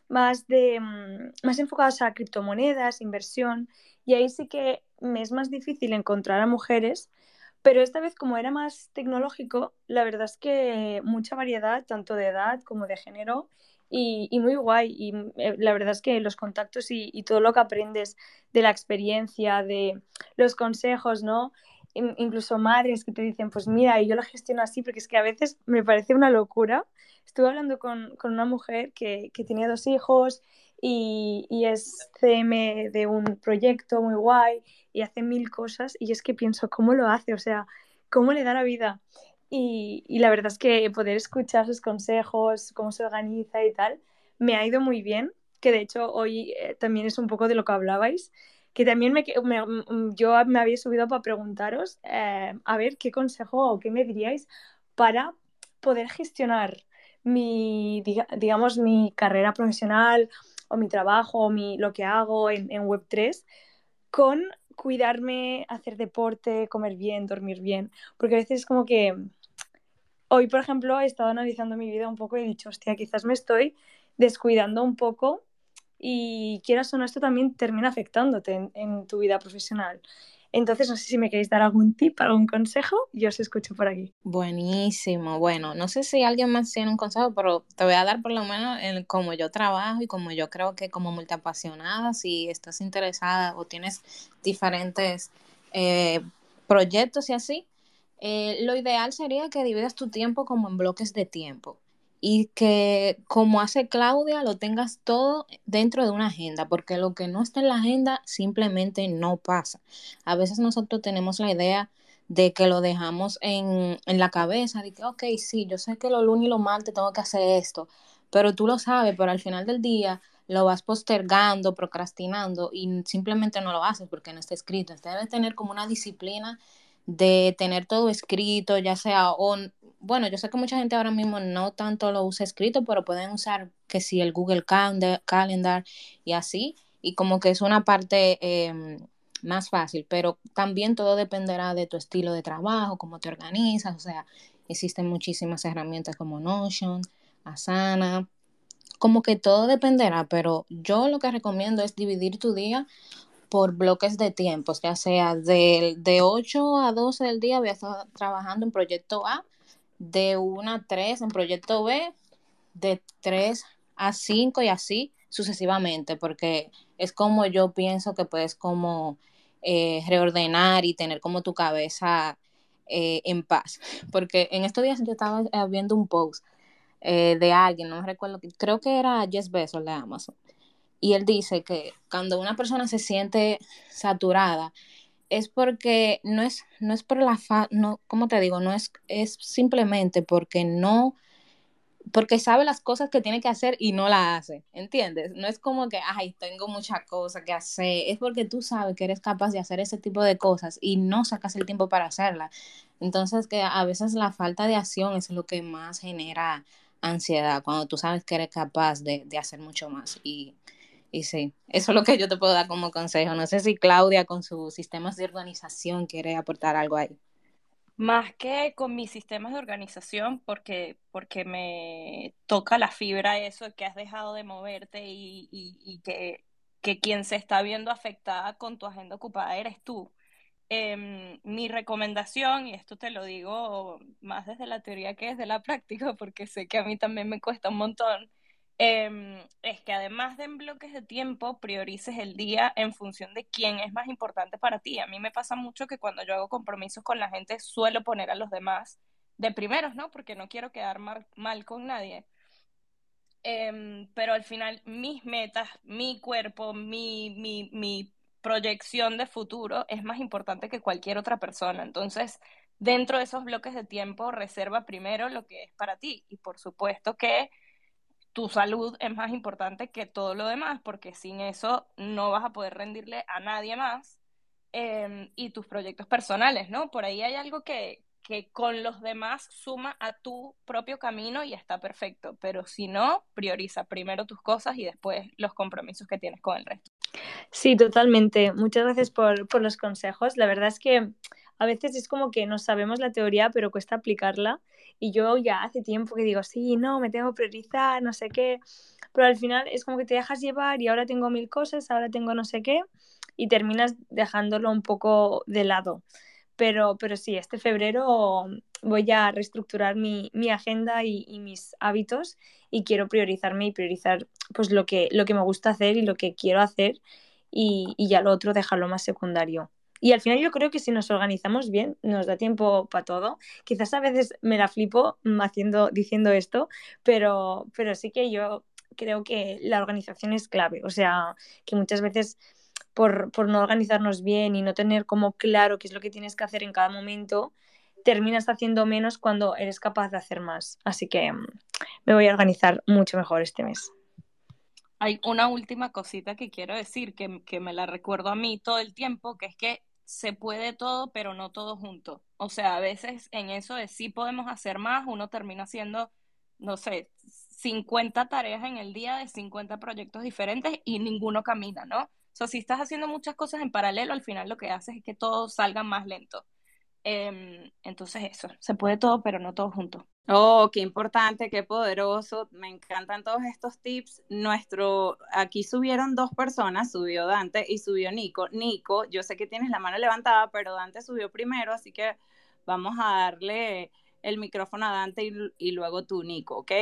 más, de, mm, más enfocados a criptomonedas, inversión, y ahí sí que me es más difícil encontrar a mujeres, pero esta vez como era más tecnológico, la verdad es que mucha variedad, tanto de edad como de género, y, y muy guay. Y eh, la verdad es que los contactos y, y, todo lo que aprendes de la experiencia, de los consejos, ¿no? Incluso madres que te dicen, pues mira, yo lo gestiono así, porque es que a veces me parece una locura. Estuve hablando con, con una mujer que, que, tenía dos hijos y, y, es CM de un proyecto muy guay y hace mil cosas y es que pienso, ¿cómo lo hace? O sea, ¿cómo le da la vida? Y, y la verdad es que poder escuchar sus consejos, cómo se organiza y tal, me ha ido muy bien, que de hecho hoy eh, también es un poco de lo que hablabais que también me, mm, yo me había subido para preguntaros eh, a ver qué consejo o qué me diríais para poder gestionar mi, digamos, mi carrera profesional o mi trabajo o mi, lo que hago en, en Web3 con cuidarme, hacer deporte, comer bien, dormir bien, porque a veces es como que hoy, por ejemplo, he estado analizando mi vida un poco y he dicho, hostia, quizás me estoy descuidando un poco y quieras o no, esto también termina afectándote en, tu vida profesional. Entonces, no sé si me queréis dar algún tip, algún consejo, yo os escucho por aquí. Buenísimo. Bueno, no sé si alguien más tiene un consejo, pero te voy a dar por lo menos el, como yo trabajo y como yo creo que como multiapasionada, si estás interesada o tienes diferentes eh, proyectos y así, eh, lo ideal sería que dividas tu tiempo como en bloques de tiempo y que como hace Claudia lo tengas todo dentro de una agenda, porque lo que no está en la agenda simplemente no pasa. A veces nosotros tenemos la idea de que lo dejamos en, en la cabeza, de que, ok, sí, yo sé que lo lunes y lo martes tengo que hacer esto, pero tú lo sabes, pero al final del día lo vas postergando, procrastinando y simplemente no lo haces porque no está escrito. Debes tener como una disciplina de tener todo escrito, ya sea, o, bueno, yo sé que mucha gente ahora mismo no tanto lo usa escrito, pero pueden usar que si el Google Calendar, y así, y como que es una parte em, más fácil, pero también todo dependerá de tu estilo de trabajo, cómo te organizas, o sea, existen muchísimas herramientas como Notion, Asana, como que todo dependerá, pero yo lo que recomiendo es dividir tu día por bloques de tiempos, ya sea de, de 8 a 12 del día voy a estar trabajando en proyecto A, de 1 a 3 en proyecto B, de 3 a 5 y así sucesivamente, porque es como yo pienso que puedes como eh, reordenar y tener como tu cabeza eh, en paz. *laughs* Porque en estos días yo estaba eh, viendo un post de alguien, no me recuerdo, creo que era Jess Bezos de Amazon. Y él dice que cuando una persona se siente saturada, es porque no es, no es por la fa, no, ¿cómo te digo? No es, es simplemente porque no, porque sabe las cosas que tiene que hacer y no la hace, ¿entiendes? No es como que, ay, tengo mucha cosa que hacer, es porque tú sabes que eres capaz de hacer ese tipo de cosas y no sacas el tiempo para hacerla. Entonces, que a veces la falta de acción es lo que más genera ansiedad, cuando tú sabes que eres capaz de, hacer mucho más. Y, y sí, eso es lo que yo te puedo dar como consejo. No sé si Claudia con sus sistemas de organización quiere aportar algo ahí. Más que con mis sistemas de organización, porque, porque me toca la fibra eso que has dejado de moverte y, y que, que quien se está viendo afectada con tu agenda ocupada eres tú. Em, mi recomendación, y esto te lo digo más desde la teoría que desde la práctica, porque sé que a mí también me cuesta un montón, em, es que además de en bloques de tiempo, priorices el día en función de quién es más importante para ti. A mí me pasa mucho que cuando yo hago compromisos con la gente, suelo poner a los demás de primeros, ¿no? Porque no quiero quedar mal, mal con nadie. Em, pero al final, mis metas, mi cuerpo, mi, mi, mi proyección de futuro es más importante que cualquier otra persona. Entonces, dentro de esos bloques de tiempo, reserva primero lo que es para ti. Y por supuesto que tu salud es más importante que todo lo demás, porque sin eso no vas a poder rendirle a nadie más. Em, y tus proyectos personales, ¿no? Por ahí hay algo que, que con los demás suma a tu propio camino y está perfecto, pero si no, prioriza primero tus cosas y después los compromisos que tienes con el resto. Sí, totalmente. Muchas gracias por, por los consejos. La verdad es que a veces es como que no sabemos la teoría, pero cuesta aplicarla. Y yo ya hace tiempo que digo, sí, no, me tengo que priorizar, no sé qué. Pero al final es como que te dejas llevar y ahora tengo mil cosas, ahora tengo no sé qué, y terminas dejándolo un poco de lado. Pero, pero sí, este febrero voy a reestructurar mi, mi agenda y, mis hábitos y quiero priorizarme y priorizar pues lo que, lo que me gusta hacer y lo que quiero hacer y, y ya lo otro dejarlo más secundario. Y al final yo creo que si nos organizamos bien, nos da tiempo para todo. Quizás a veces me la flipo haciendo, diciendo esto, pero, pero sí que yo creo que la organización es clave. O sea, que muchas veces por, por, no organizarnos bien y no tener como claro qué es lo que tienes que hacer en cada momento, terminas haciendo menos cuando eres capaz de hacer más. Así que mm, me voy a organizar mucho mejor este mes. Hay una última cosita que quiero decir, que, que me la recuerdo a mí todo el tiempo, que es que se puede todo, pero no todo junto. O sea, a veces en eso de sí podemos hacer más, uno termina haciendo, no sé, 50 tareas en el día de 50 proyectos diferentes y ninguno camina, ¿no? O si estás haciendo muchas cosas en paralelo, al final lo que haces es que todo salga más lento. Eh, entonces eso, se puede todo, pero no todo junto. Oh, qué importante, qué poderoso. Me encantan todos estos tips. Nuestro, aquí subieron dos personas, subió Dante y subió Nico. Nico, yo sé que tienes la mano levantada, pero Dante subió primero, así que vamos a darle el micrófono a Dante y, y luego tú, Nico, ¿ok?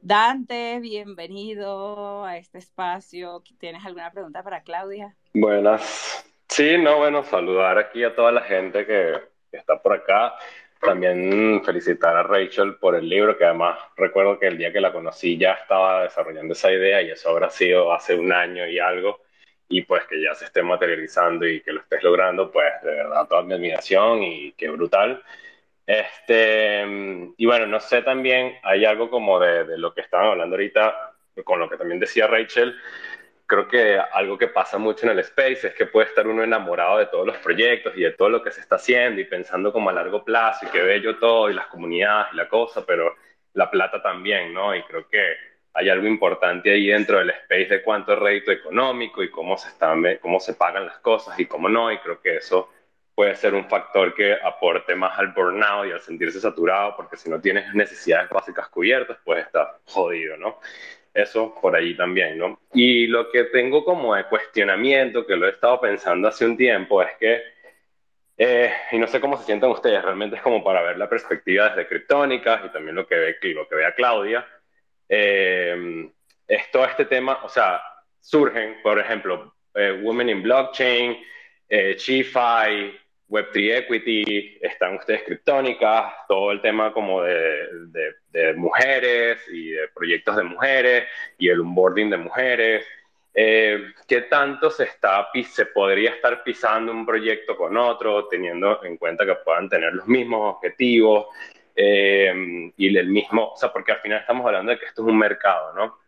Dante, bienvenido a este espacio. ¿Tienes alguna pregunta para Claudia? Buenas. Sí, no, bueno, saludar aquí a toda la gente que, está por acá. también felicitar a Rachel por el libro, que además recuerdo que el día que la conocí ya estaba desarrollando esa idea y eso habrá sido hace un año y algo, y pues que ya se esté materializando y que lo estés logrando, pues de verdad toda mi admiración y qué brutal. Este, y bueno, no sé también, hay algo como de, de lo que estaban hablando ahorita, con lo que también decía Rachel, creo que algo que pasa mucho en el space es que puede estar uno enamorado de todos los proyectos y de todo lo que se está haciendo y pensando como a largo plazo y que bello todo y las comunidades y la cosa, pero la plata también, ¿no? Y creo que hay algo importante ahí dentro del space de cuánto es rédito económico y cómo se, están, cómo se pagan las cosas y cómo no, y creo que eso puede ser un factor que aporte más al burnout y al sentirse saturado, porque si no tienes necesidades básicas cubiertas, pues está jodido, ¿no? Eso por allí también, ¿no? Y lo que tengo como de cuestionamiento, que lo he estado pensando hace un tiempo, es que, eh, y no sé cómo se sientan ustedes, realmente es como para ver la perspectiva desde Criptónicas y también lo que ve, lo que vea Claudia. Eh, es todo este tema, o sea, surgen, por ejemplo, eh, Women in Blockchain, eh, Web3 Equity, están ustedes criptónicas, todo el tema como de, de, mujeres y de proyectos de mujeres y el onboarding de mujeres. Eh, ¿Qué tanto se, está, se podría estar pisando un proyecto con otro, teniendo en cuenta que puedan tener los mismos objetivos eh, y el mismo, o sea, porque al final estamos hablando de que esto es un mercado, ¿no?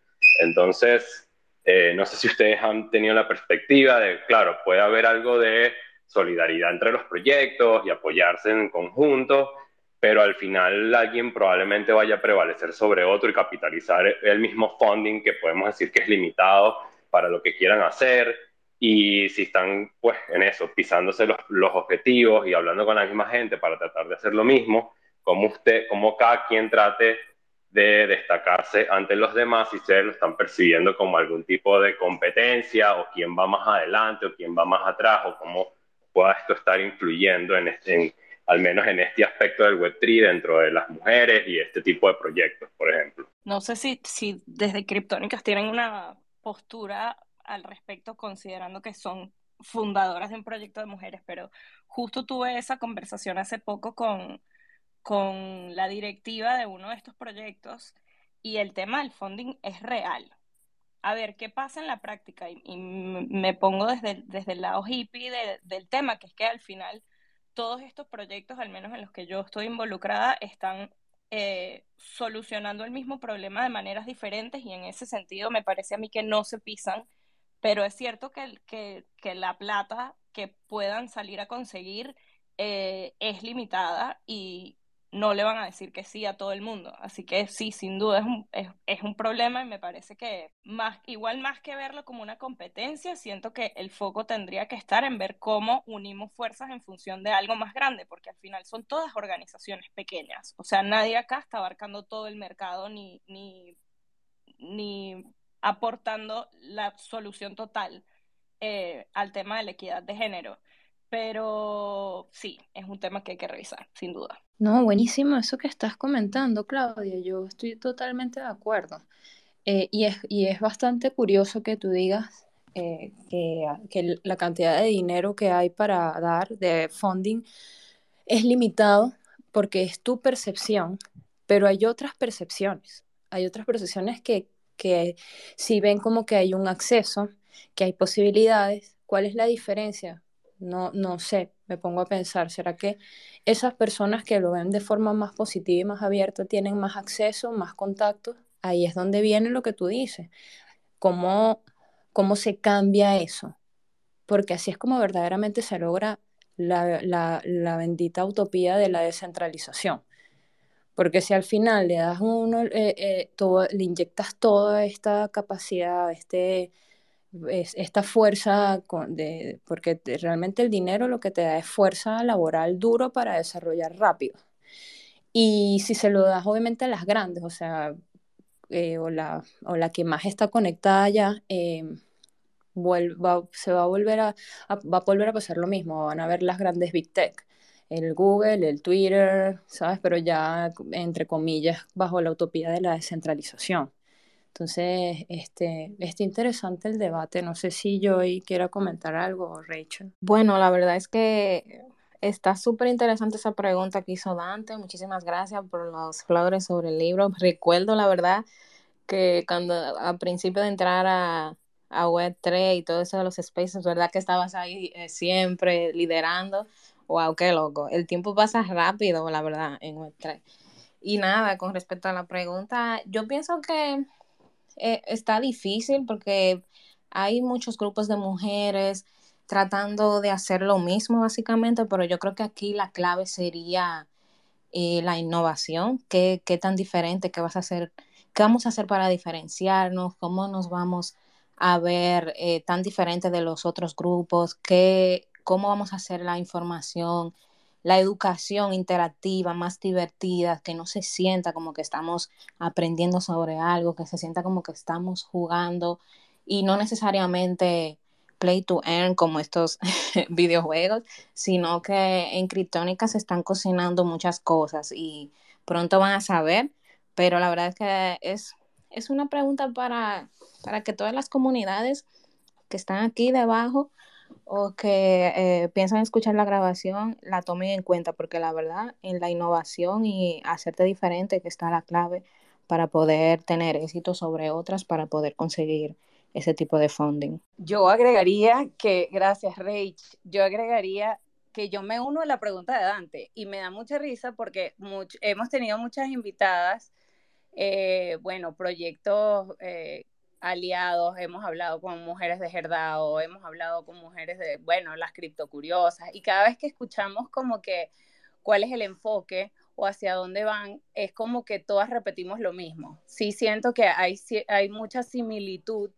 Entonces, eh, no sé si ustedes han tenido la perspectiva de, claro, puede haber algo de solidaridad entre los proyectos y apoyarse en conjunto, pero al final alguien probablemente vaya a prevalecer sobre otro y capitalizar el mismo funding que podemos decir que es limitado para lo que quieran hacer. Y si están pues en eso, pisándose los, los objetivos y hablando con la misma gente para tratar de hacer lo mismo, como usted, como cada quien trate de destacarse ante los demás y ustedes lo están percibiendo como algún tipo de competencia o quién va más adelante o quién va más atrás o cómo pueda esto estar influyendo en, este, al menos en este aspecto del Web3 dentro de las mujeres y este tipo de proyectos, por ejemplo. No sé si, si desde Criptónicas tienen una postura al respecto, considerando que son fundadoras de un proyecto de mujeres, pero justo tuve esa conversación hace poco con, con la directiva de uno de estos proyectos y el tema del funding es real a ver qué pasa en la práctica y, me pongo desde, desde el lado hippie del tema, que es que al final todos estos proyectos, al menos en los que yo estoy involucrada, están eh, solucionando el mismo problema de maneras diferentes y en ese sentido me parece a mí que no se pisan, pero es cierto que, que, que la plata que puedan salir a conseguir eh, es limitada y, no le van a decir que sí a todo el mundo. Así que sí, sin duda es un, es, un problema y me parece que más, igual más que verlo como una competencia, siento que el foco tendría que estar en ver cómo unimos fuerzas en función de algo más grande, porque al final son todas organizaciones pequeñas. O sea, nadie acá está abarcando todo el mercado ni, ni, ni aportando la solución total eh, al tema de la equidad de género. Pero sí, es un tema que hay que revisar, sin duda. No, buenísimo eso que estás comentando, Claudia. Yo estoy totalmente de acuerdo. Eh, y, es, y es bastante curioso que tú digas eh, que, que, la cantidad de dinero que hay para dar de funding es limitado porque es tu percepción, pero hay otras percepciones. Hay otras percepciones que, que si ven como que hay un acceso, que hay posibilidades, ¿cuál es la diferencia? No, no sé, me pongo a pensar, ¿será que esas personas que lo ven de forma más positiva y más abierta tienen más acceso, más contacto? Ahí es donde viene lo que tú dices. ¿Cómo, cómo se cambia eso? Porque así es como verdaderamente se logra la, la, la bendita utopía de la descentralización. Porque si al final le das uno, eh, eh, todo, le inyectas toda esta capacidad, este, esta fuerza, de, porque realmente el dinero lo que te da es fuerza laboral duro para desarrollar rápido. Y si se lo das obviamente a las grandes, o sea, eh, o, la, o, la, que más está conectada ya, eh, se va a, volver a, va a volver a pasar lo mismo, van a ver las grandes big tech, el Google, el Twitter, ¿sabes? Pero ya, entre comillas, bajo la utopía de la descentralización. Entonces, este, está interesante el debate. No sé si Joy quiera comentar algo, Rachel. Bueno, la verdad es que Está súper interesante esa pregunta que hizo Dante. Muchísimas gracias por los flores sobre el libro. *laughs* Recuerdo, la verdad, que cuando a principio de entrar a, a Web3 y todo eso de los spaces, ¿verdad? Que estabas ahí eh, siempre liderando. Wow, qué loco. El tiempo pasa rápido, la verdad, en Web3. Y nada, con respecto a la pregunta, yo pienso que eh, está difícil porque hay muchos grupos de mujeres tratando de hacer lo mismo básicamente, pero yo creo que aquí la clave sería eh, la innovación, ¿Qué, qué tan diferente, qué vas a hacer, qué vamos a hacer para diferenciarnos, cómo nos vamos a ver eh, tan diferente de los otros grupos, qué, cómo vamos a hacer la información, la educación interactiva más divertida, que no se sienta como que estamos aprendiendo sobre algo, que se sienta como que estamos jugando y no necesariamente play to earn como estos *laughs* videojuegos, sino que en Kryptónica se están cocinando muchas cosas y pronto van a saber, pero la verdad es que es, es una pregunta para, para que todas las comunidades que están aquí debajo o que eh, piensan escuchar la grabación la tomen en cuenta, porque la verdad en la innovación y hacerte diferente que está la clave para poder tener éxito sobre otras, para poder conseguir ese tipo de funding. Yo agregaría que, gracias Rach, yo agregaría que yo me uno a la pregunta de Dante y me da mucha risa porque hemos tenido muchas invitadas, eh, bueno, proyectos eh, aliados, hemos hablado con mujeres de Gerdao, hemos hablado con mujeres de, bueno, las criptocuriosas, y cada vez que escuchamos como que cuál es el enfoque o hacia dónde van, es como que todas repetimos lo mismo. Sí siento que hay, hay mucha similitud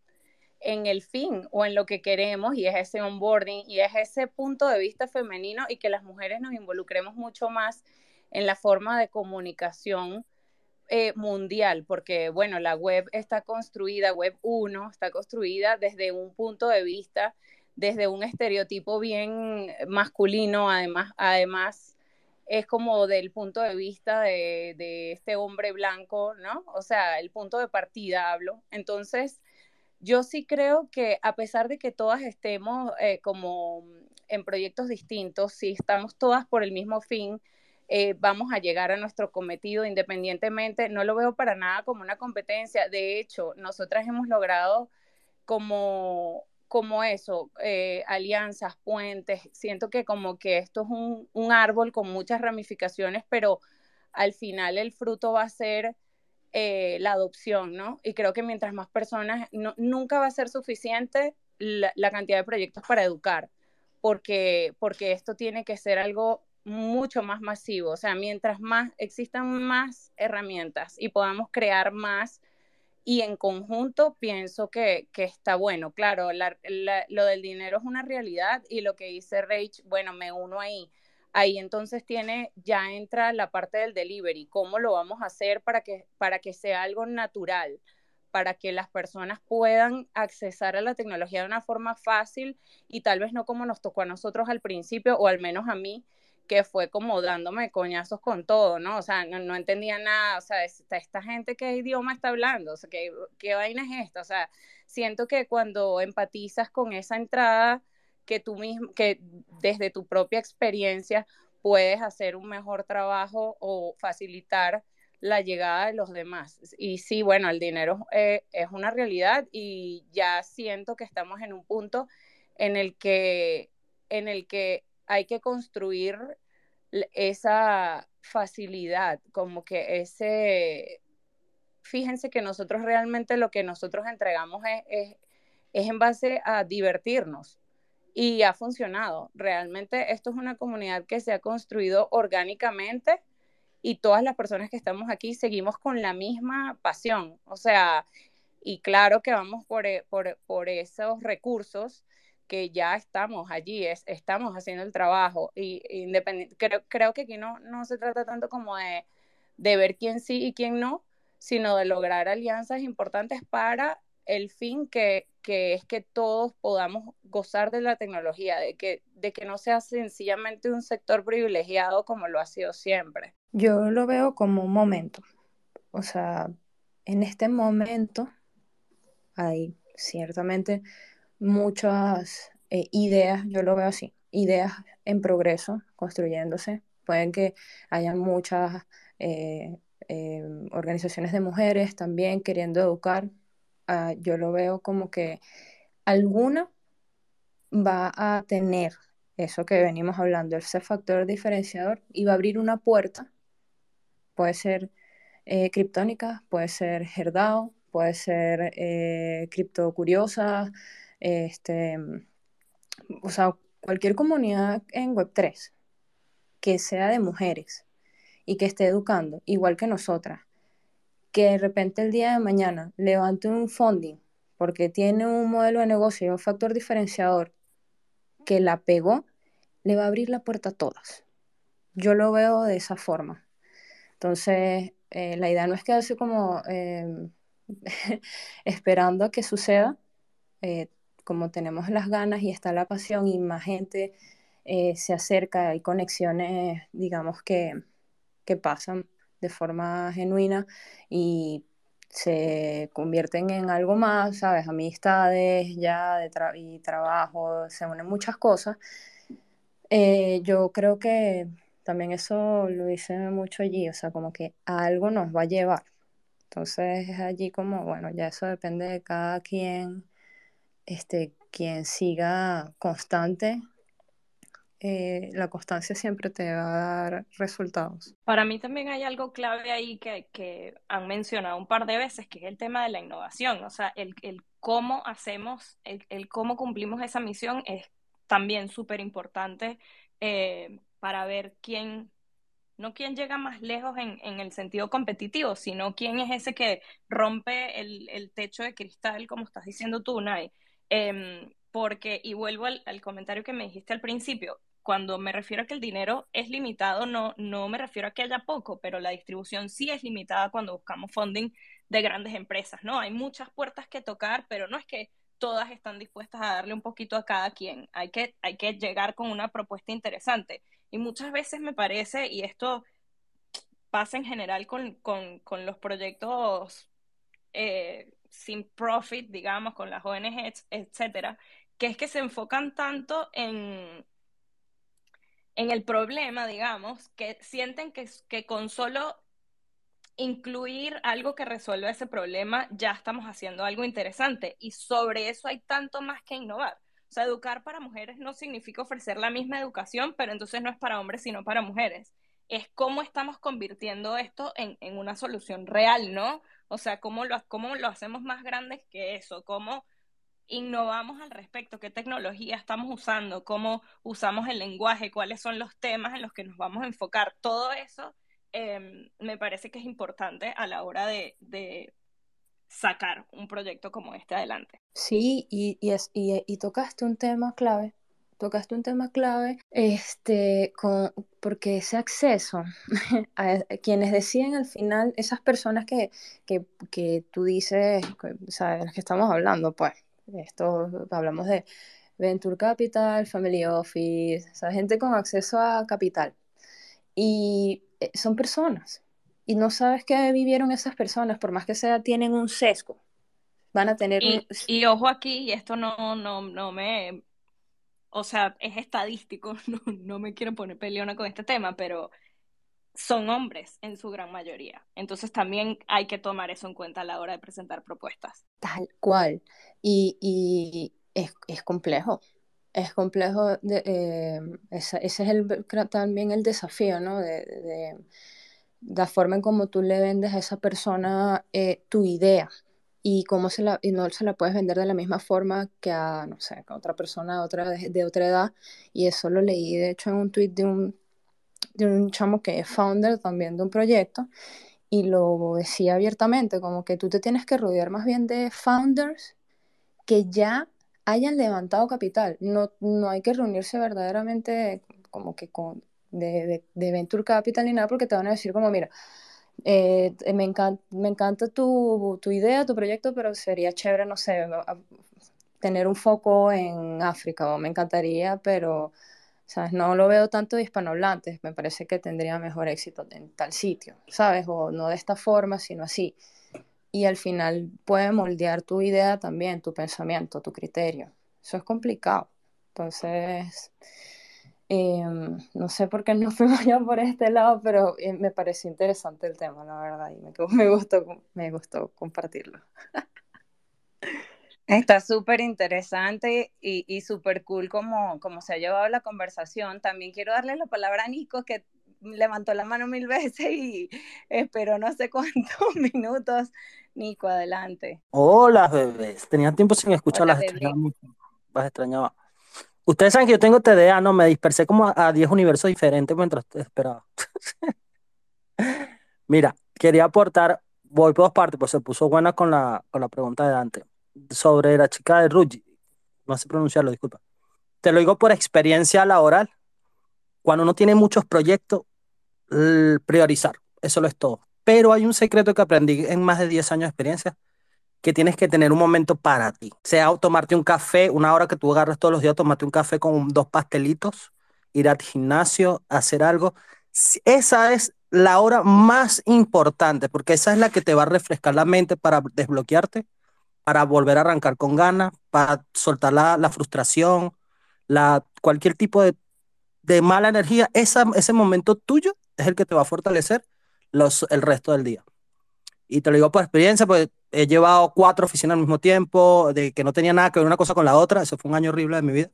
en el fin o en lo que queremos y es ese onboarding y es ese punto de vista femenino y que las mujeres nos involucremos mucho más en la forma de comunicación eh, mundial, porque bueno, la web está construida, web 1 está construida desde un punto de vista, desde un estereotipo bien masculino, además, además es como del punto de vista de, de este hombre blanco, ¿no? O sea, el punto de partida hablo. Entonces, yo sí creo que a pesar de que todas estemos eh, como en proyectos distintos, si estamos todas por el mismo fin, eh, vamos a llegar a nuestro cometido independientemente. No lo veo para nada como una competencia. De hecho, nosotras hemos logrado como, como eso, eh, alianzas, puentes. Siento que como que esto es un, un, árbol con muchas ramificaciones, pero al final el fruto va a ser eh, la adopción, ¿no? Y creo que mientras más personas, nunca va a ser suficiente la, la, cantidad de proyectos para educar, porque, porque esto tiene que ser algo mucho más masivo, o sea, mientras más existan más herramientas y podamos crear más y en conjunto pienso que, que está bueno. Claro, lo del dinero es una realidad y lo que dice Rach, bueno, me uno ahí. Ahí entonces tiene, ya entra la parte del delivery, cómo lo vamos a hacer para que, para que sea algo natural, para que las personas puedan accesar a la tecnología de una forma fácil y tal vez no como nos tocó a nosotros al principio, o al menos a mí, que fue como dándome coñazos con todo, ¿no? O sea, no, entendía nada, o sea, esta, esta, gente qué idioma está hablando, o sea, ¿qué, qué vaina es esta, o sea, siento que cuando empatizas con esa entrada, que tú mismo, que desde tu propia experiencia puedes hacer un mejor trabajo o facilitar la llegada de los demás. Y sí, bueno, el dinero eh, es una realidad y ya siento que estamos en un punto en el que, en el que hay que construir esa facilidad, como que ese, fíjense que nosotros realmente lo que nosotros entregamos es, es, en base a divertirnos y ha funcionado. Realmente esto es una comunidad que se ha construido orgánicamente y todas las personas que estamos aquí seguimos con la misma pasión. O sea, y claro que vamos por, por, por esos recursos que ya estamos allí, es, estamos haciendo el trabajo. Y independiente, creo, creo que aquí no, no se trata tanto como de, de ver quién sí y quién no, sino de lograr alianzas importantes para el fin que, que, es que todos podamos gozar de la tecnología, de que, de que no sea sencillamente un sector privilegiado como lo ha sido siempre. Yo lo veo como un momento. O sea, en este momento hay ciertamente muchas eh, ideas, yo lo veo así, ideas en progreso, construyéndose. Pueden que haya muchas eh, eh, organizaciones de mujeres también queriendo educar. Ah, yo lo veo como que alguna va a tener eso que venimos hablando, ese factor diferenciador, y va a abrir una puerta. Puede ser eh, criptónica, puede ser Herdao, puede ser eh, cripto curiosa, este, o sea, cualquier comunidad en Web3 que sea de mujeres y que esté educando, igual que nosotras, que de repente el día de mañana levante un funding porque tiene un modelo de negocio y un factor diferenciador que la pegó, le va a abrir la puerta a todas. Yo lo veo de esa forma. Entonces, eh, la idea no es quedarse como em, *laughs* esperando a que suceda, eh, como tenemos las ganas y está la pasión y más gente eh, se acerca, hay conexiones, digamos, que, que pasan de forma genuina y se convierten en algo más, ¿sabes? Amistades ya de y trabajo, se unen muchas cosas. Eh, yo creo que también eso lo hice mucho allí, o sea, como que algo nos va a llevar. Entonces es allí como, bueno, ya eso depende de cada quien, este, quien siga constante eh, la constancia siempre te va a dar resultados. Para mí también hay algo clave ahí que, que han mencionado un par de veces, que es el tema de la innovación. O sea, el, el cómo hacemos, el, el, cómo cumplimos esa misión es también súper importante eh, para ver quién, no quién llega más lejos en, en, el sentido competitivo, sino quién es ese que rompe el, el techo de cristal, como estás diciendo tú, Nay. Eh, porque, y vuelvo al, al, comentario que me dijiste al principio, cuando me refiero a que el dinero es limitado, no, no me refiero a que haya poco, pero la distribución sí es limitada cuando buscamos funding de grandes empresas, ¿no? Hay muchas puertas que tocar, pero no es que todas están dispuestas a darle un poquito a cada quien. Hay que, hay que llegar con una propuesta interesante. Y muchas veces me parece, y esto pasa en general con, con, con los proyectos eh, sin profit, digamos, con las ONGs, etcétera, que es que se enfocan tanto en, en el problema, digamos, que sienten que, que con solo incluir algo que resuelva ese problema, ya estamos haciendo algo interesante. Y sobre eso hay tanto más que innovar. O sea, educar para mujeres no significa ofrecer la misma educación, pero entonces no es para hombres, sino para mujeres. Es cómo estamos convirtiendo esto en, en una solución real, ¿no? O sea, cómo lo, cómo lo hacemos más grande que eso, cómo innovamos al respecto, qué tecnología estamos usando, cómo usamos el lenguaje, cuáles son los temas en los que nos vamos a enfocar. Todo eso eh, me parece que es importante a la hora de, de, sacar un proyecto como este adelante. Sí, y, y, es, y, y tocaste un tema clave tocaste un tema clave, este, con, porque ese acceso *laughs* a, quienes deciden al final, esas personas que, que, que tú dices, sabes, que estamos hablando, pues, esto hablamos de Venture Capital, Family Office, o sea, gente con acceso a capital. Y eh, son personas. Y no sabes qué vivieron esas personas, por más que sea, tienen un sesgo. Van a tener y, un... y ojo aquí, y esto no, no, no me... O sea, es estadístico, *laughs* no, no me quiero poner peleona con este tema, pero son hombres en su gran mayoría. Entonces también hay que tomar eso en cuenta a la hora de presentar propuestas. Tal cual. Y, y es, complejo. Es complejo. De, eh, ese, es el, también el desafío, ¿no? De, de, la forma en cómo tú le vendes a esa persona eh, tu idea y cómo se la, y no se la puedes vender de la misma forma que a, no sé, a otra persona otra, de, de otra edad. Y eso lo leí, de hecho, en un tweet de un de un chamo que es founder también de un proyecto y lo decía abiertamente, como que tú te tienes que rodear más bien de founders que ya hayan levantado capital. No, no hay que reunirse verdaderamente como que con, de, de, de Venture Capital ni nada, porque te van a decir como, mira, eh, me, encanta, me encanta tu, tu, idea, tu proyecto, pero sería chévere, no sé, tener un foco en África, o me encantaría, pero ¿sabes? No lo veo tanto de hispanohablantes, me parece que tendría mejor éxito en tal sitio, ¿sabes? O no de esta forma, sino así. Y al final puede moldear tu idea también, tu pensamiento, tu criterio. Eso es complicado. Entonces, Em, no sé por qué no *laughs* fuimos ya por este lado, pero eh, me pareció interesante el tema, la verdad, y me, me gustó, me gustó compartirlo. *laughs* Está súper interesante y, y súper cool como, como se ha llevado la conversación. También quiero darle la palabra a Nico, que levantó la mano mil *laughs* veces y esperó no sé cuántos minutos. Nico, adelante. Hola, bebés. Tenía tiempo sin escuchar las Las extrañaba. Ustedes saben que yo tengo TDA, ¿no? Me dispersé como a 10 universos diferentes mientras esperaba. *laughs* Mira, quería aportar, voy por dos partes, pues se puso buena con la, con la pregunta de Dante sobre la chica de Ruggi. No sé pronunciarlo, disculpa. Te lo digo por experiencia laboral. Cuando uno tiene muchos proyectos, priorizar. Eso lo es todo. Pero hay un secreto que aprendí en más de 10 años de experiencia, que tienes que tener un momento para ti. Sea tomarte un café, una hora que tú agarras todos los días, tomarte un café con dos pastelitos, ir al gimnasio, hacer algo. Esa es la hora más importante, porque esa es la que te va a refrescar la mente para desbloquearte para volver a arrancar con ganas, para soltar la, la frustración, la, cualquier tipo de, de mala energía, ese momento tuyo es el que te va a fortalecer los, el resto del día. Y te lo digo por experiencia, pues he llevado cuatro oficinas al mismo tiempo, de que no tenía nada que ver una cosa con la otra, eso fue un año horrible de mi vida.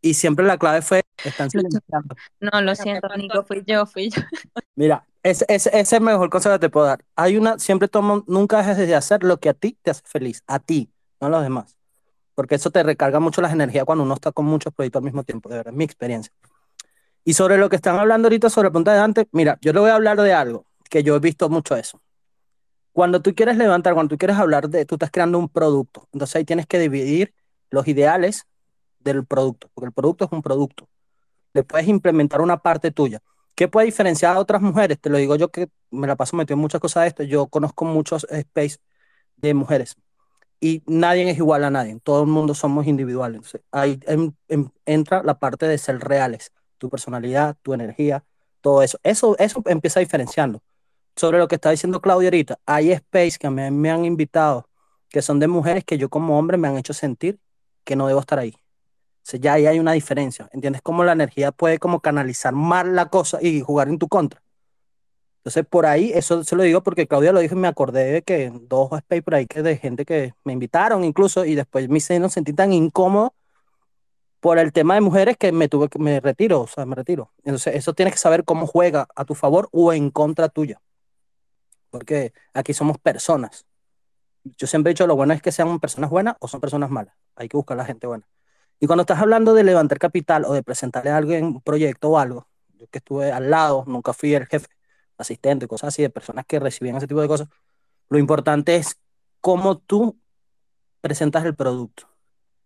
Y siempre la clave fue, están silenciando. No, lo siento, Nico, fui yo, fui yo. *laughs* Mira, ese, ese, es el mejor consejo que te puedo dar. Hay una, siempre tomo, nunca dejes de hacer lo que a ti te hace feliz, a ti, no a los demás. Porque eso te recarga mucho las energías cuando uno está con muchos proyectos al mismo tiempo, de verdad, es mi experiencia. Y sobre lo que están hablando ahorita sobre la punta de Dante, mira, yo le voy a hablar de algo que yo he visto mucho eso. Cuando tú quieres levantar, cuando tú quieres hablar de, tú estás creando un producto, entonces ahí tienes que dividir los ideales del producto, porque el producto es un producto. Le puedes implementar una parte tuya. ¿Qué puede diferenciar a otras mujeres? Te lo digo yo que me la paso metiendo en muchas cosas de esto. Yo conozco muchos space de mujeres y nadie es igual a nadie. Todo el mundo somos individuales. ahí entra la parte de ser reales. Tu personalidad, tu energía, todo eso. Eso, eso empieza diferenciando. Sobre lo que está diciendo Claudia ahorita, hay space que me, me han invitado que son de mujeres que yo como hombre me han hecho sentir que no debo estar ahí ya ahí hay una diferencia, ¿entiendes? Cómo la energía puede como canalizar mal la cosa y jugar en tu contra. Entonces, por ahí, eso se lo digo porque Claudia lo dijo y me acordé de que dos space por ahí que de gente que me invitaron incluso y después me sentí tan incómodo por el tema de mujeres que me tuve que me retiro, o sea, me retiro. Entonces, eso tienes que saber cómo juega a tu favor o en contra tuya. Porque aquí somos personas. Yo siempre he dicho, lo bueno es que sean personas buenas o son personas malas. Hay que buscar a la gente buena. Y cuando estás hablando de levantar capital o de presentarle a alguien un proyecto o algo, yo que estuve al lado, nunca fui el jefe, asistente, cosas así, de personas que recibían ese tipo de cosas, lo importante es cómo tú presentas el producto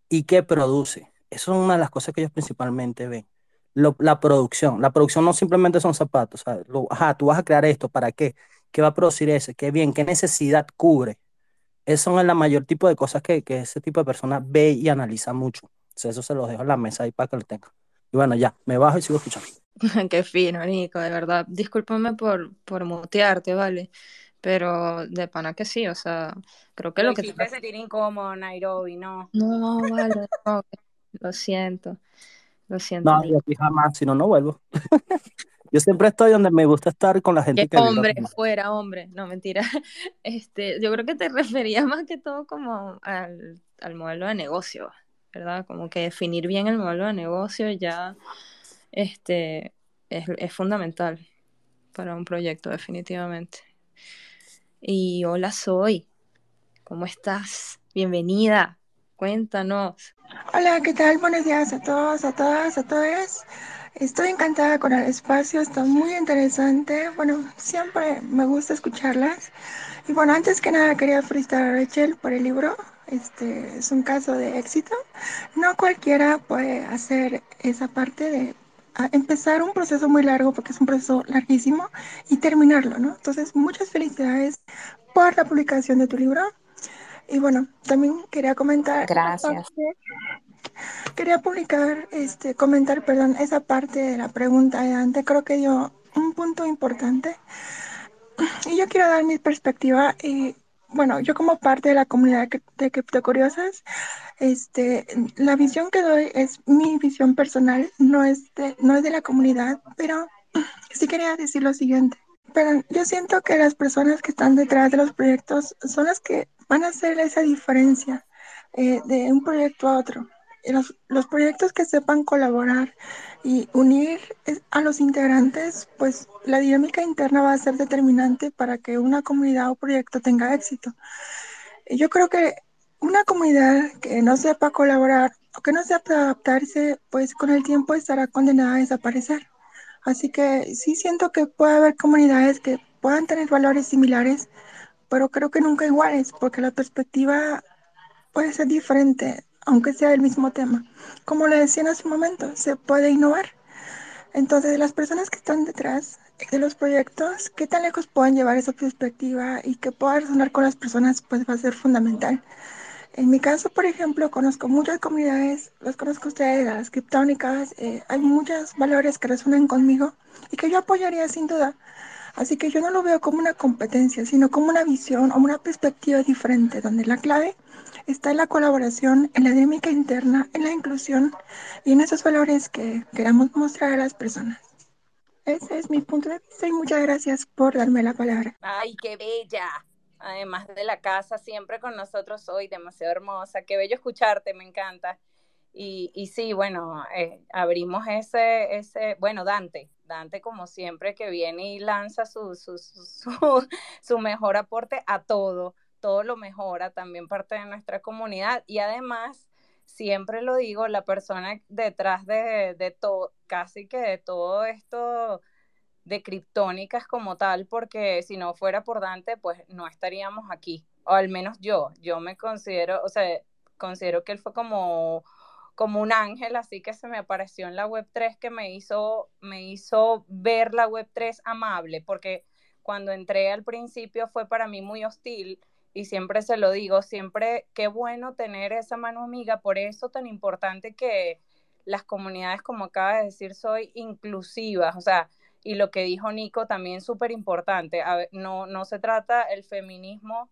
y qué produce. Eso es una de las cosas que ellos principalmente ven. la producción. La producción no simplemente son zapatos. ajá, tú vas a crear esto, ¿para qué? ¿Qué va a producir ese? ¿Qué bien? ¿Qué necesidad cubre? Eso es la mayor tipo de cosas que, que ese tipo de personas ve y analiza mucho eso se los dejo en la mesa ahí para que lo tengan. Y bueno, ya, me bajo y sigo escuchando. *laughs* Qué fino, Nico, de verdad. Discúlpame por, por mutearte, ¿vale? Pero de pana que sí, o sea, creo que lo, que te... sentir incómodo, Nairobi, ¿no? No, vale, lo siento, lo siento. No, yo aquí jamás, si no, no vuelvo. *laughs* yo siempre estoy donde me gusta estar con la gente que... Hombre, fuera, hombre, no, mentira. *laughs* Este, yo creo que te *laughs* refería más que todo como al, al modelo de negocio, ¿verdad? Como que definir bien el modelo de negocio ya este, es, fundamental para un proyecto, definitivamente. Y hola, soy. ¿Cómo estás? Bienvenida. Cuéntanos. Hola, ¿qué tal? Buenos días a todos, a todas, a todos. Estoy encantada con el espacio, está muy interesante. Bueno, siempre me gusta escucharlas. Y bueno, antes que nada quería felicitar a Rachel por el libro. Este es un caso de éxito. No cualquiera puede hacer esa parte de empezar un proceso muy largo, porque es un proceso larguísimo, y terminarlo, ¿no? Entonces, muchas felicidades por la publicación de tu libro. Y bueno, también quería comentar. Gracias. Quería publicar, este, comentar, perdón, esa parte de la pregunta de Dante. Creo que dio un punto importante. Y yo quiero dar mi perspectiva. y bueno, yo como parte de la comunidad de criptocuriosas, este, la visión que doy es mi visión personal, no es de, no es de la comunidad, pero *clears throat* sí quería decir lo siguiente. Pero yo siento que las personas que están detrás de los proyectos son las que van a hacer esa diferencia eh, de un proyecto a otro. Los, los, proyectos que sepan colaborar y unir a los integrantes, pues la dinámica interna va a ser determinante para que una comunidad o proyecto tenga éxito. Yo creo que una comunidad que no sepa colaborar o que no sepa adaptarse, pues con el tiempo estará condenada a desaparecer. Así que sí siento que puede haber comunidades que puedan tener valores similares, pero creo que nunca iguales, porque la perspectiva puede ser diferente aunque sea el mismo tema. Como le decía en hace un momento, se puede innovar. Entonces, las personas que están detrás de los proyectos, qué tan lejos pueden llevar esa perspectiva y que pueda resonar con las personas, pues va a ser fundamental. En mi caso, por ejemplo, conozco muchas comunidades, los conozco ustedes, las criptónicas, eh, hay muchos valores que resuenan conmigo y que yo apoyaría sin duda. Así que yo no lo veo como una competencia, sino como una visión o una perspectiva diferente, donde la clave está en la colaboración, en la dinámica interna, en la inclusión y en esos valores que queramos mostrar a las personas. Ese es mi punto de vista y muchas gracias por darme la palabra. ¡Ay, qué bella! Además de la casa, siempre con nosotros hoy, demasiado hermosa. Qué bello escucharte, me encanta. Y, y sí, bueno, eh, abrimos ese, ese, bueno, Dante, Dante como siempre que viene y lanza su, *laughs* su, su, mejor aporte a todo todo lo mejora, también parte de nuestra comunidad y además, siempre lo digo, la persona detrás de, de todo, casi que de todo esto de criptónicas como tal, porque si no fuera por Dante, pues no estaríamos aquí, o al menos yo, yo me considero, o sea, considero que él fue como como un ángel, así que se me apareció en la web 3 que me hizo me hizo ver la web 3 amable, porque cuando entré al principio fue para mí muy hostil y siempre se lo digo, siempre qué bueno tener esa mano amiga, por eso tan importante que las comunidades, como acaba de decir, soy inclusivas, o sea, y lo que dijo Nico también súper importante, no, no se trata el feminismo,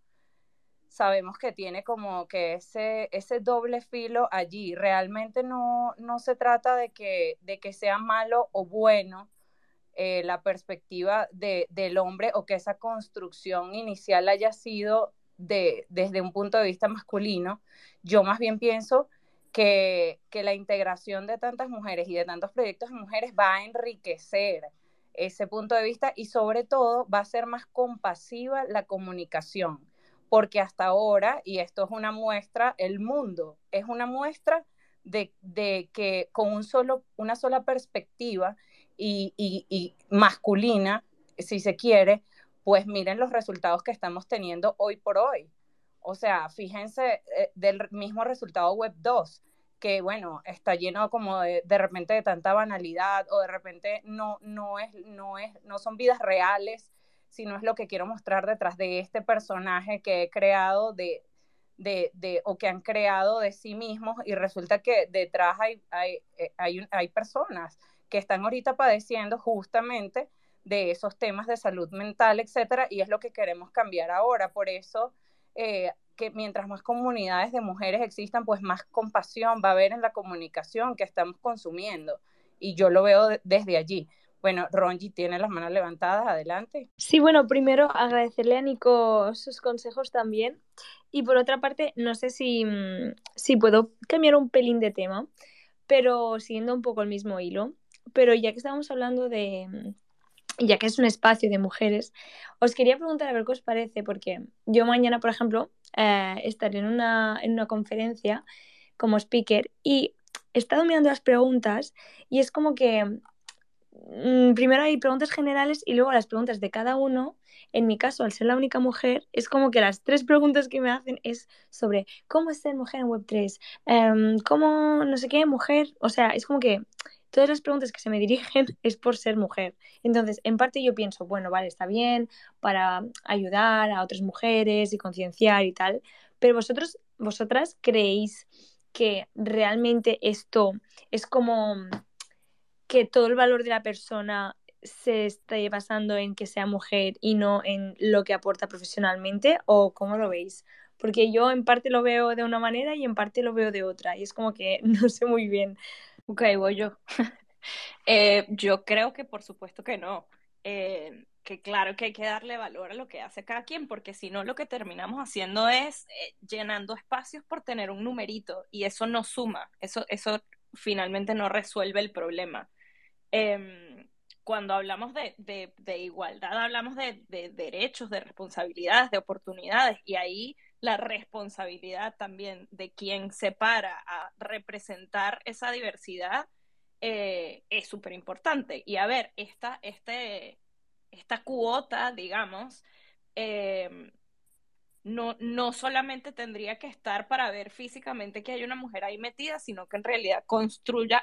sabemos que tiene como que ese, ese doble filo allí, realmente no, no se trata de que, de que sea malo o bueno, eh, la perspectiva de, del hombre o que esa construcción inicial haya sido desde un punto de vista masculino, yo más bien pienso que, que la integración de tantas mujeres y de tantos proyectos de mujeres va a enriquecer ese punto de vista y sobre todo va a ser más compasiva la comunicación, porque hasta ahora, y esto es una muestra, el mundo es una muestra de, que con un solo, una sola perspectiva y, y, y masculina, si se quiere, pues miren los resultados que estamos teniendo hoy por hoy. O sea, fíjense eh, del mismo resultado Web 2, que bueno, está lleno como de, de, repente de tanta banalidad o de repente no, no, es, no, es, no son vidas reales, sino es lo que quiero mostrar detrás de este personaje que he creado de, de, de, o que han creado de sí mismos y resulta que detrás hay, hay, eh, hay, hay personas que están ahorita padeciendo justamente de esos temas de salud mental, etcétera, y es lo que queremos cambiar ahora. Por eso, eh, que mientras más comunidades de mujeres existan, pues más compasión va a haber en la comunicación que estamos consumiendo. Y yo lo veo desde allí. Bueno, Ronji tiene las manos levantadas, adelante. Sí, bueno, primero agradecerle a Nico sus consejos también. Y por otra parte, no sé si, mm, si puedo cambiar un pelín de tema, pero siguiendo un poco el mismo hilo. Pero ya que estamos hablando de, mm, ya que es un espacio de mujeres, os quería preguntar a ver qué os parece, porque yo mañana, por ejemplo, eh, estaré en una, en una conferencia como speaker y he estado mirando las preguntas y es como que primero hay preguntas generales y luego las preguntas de cada uno. En mi caso, al ser la única mujer, es como que las tres preguntas que me hacen es sobre cómo es ser mujer en Web3, em, cómo no sé qué, mujer, o sea, es como que todas las preguntas que se me *laughs* dirigen es por ser mujer. Entonces, en parte yo pienso, bueno, vale, está bien para ayudar a otras mujeres y concienciar y tal, pero vosotros, vosotras creéis que realmente esto es como que todo el valor de la persona se esté basando en que sea mujer y no en lo que aporta profesionalmente o cómo lo veis? Porque yo en parte lo veo de una manera y en parte lo veo de otra y es como que *laughs* no sé muy bien. Ok, voy yo. *laughs* eh, yo creo que por supuesto que no. Eh, que claro que hay que darle valor a lo que hace cada quien, porque si no lo que terminamos haciendo es eh, llenando espacios por tener un numerito y eso no suma, eso, eso finalmente no resuelve el problema. Eh, cuando hablamos de, igualdad, hablamos de, de, derechos, de responsabilidades, de oportunidades, y ahí la responsabilidad también de quien se para a representar esa diversidad eh, es súper importante. Y a ver, esta, este, esta cuota, digamos, eh, no, no solamente tendría que estar para ver físicamente que hay una mujer ahí metida, sino que en realidad construya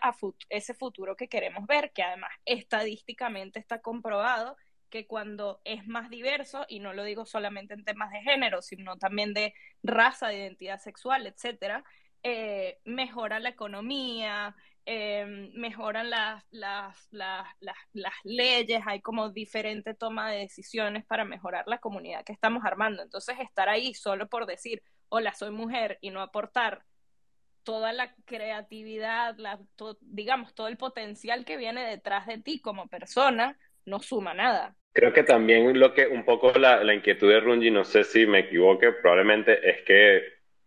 ese futuro que queremos ver, que además estadísticamente está comprobado que cuando es más diverso, y no lo digo solamente en temas de género, sino también de raza, de identidad sexual, etcétera, eh, mejora la economía, eh, mejoran las, las, las, las, leyes, hay como diferente toma de decisiones para mejorar la comunidad que estamos armando. Entonces, estar ahí solo por decir, hola, soy mujer y no aportar toda la creatividad, la, digamos, todo el potencial que viene detrás de ti como persona, no suma nada. Creo que también lo que un poco la, la inquietud de Runji, no sé si me equivoque, probablemente es que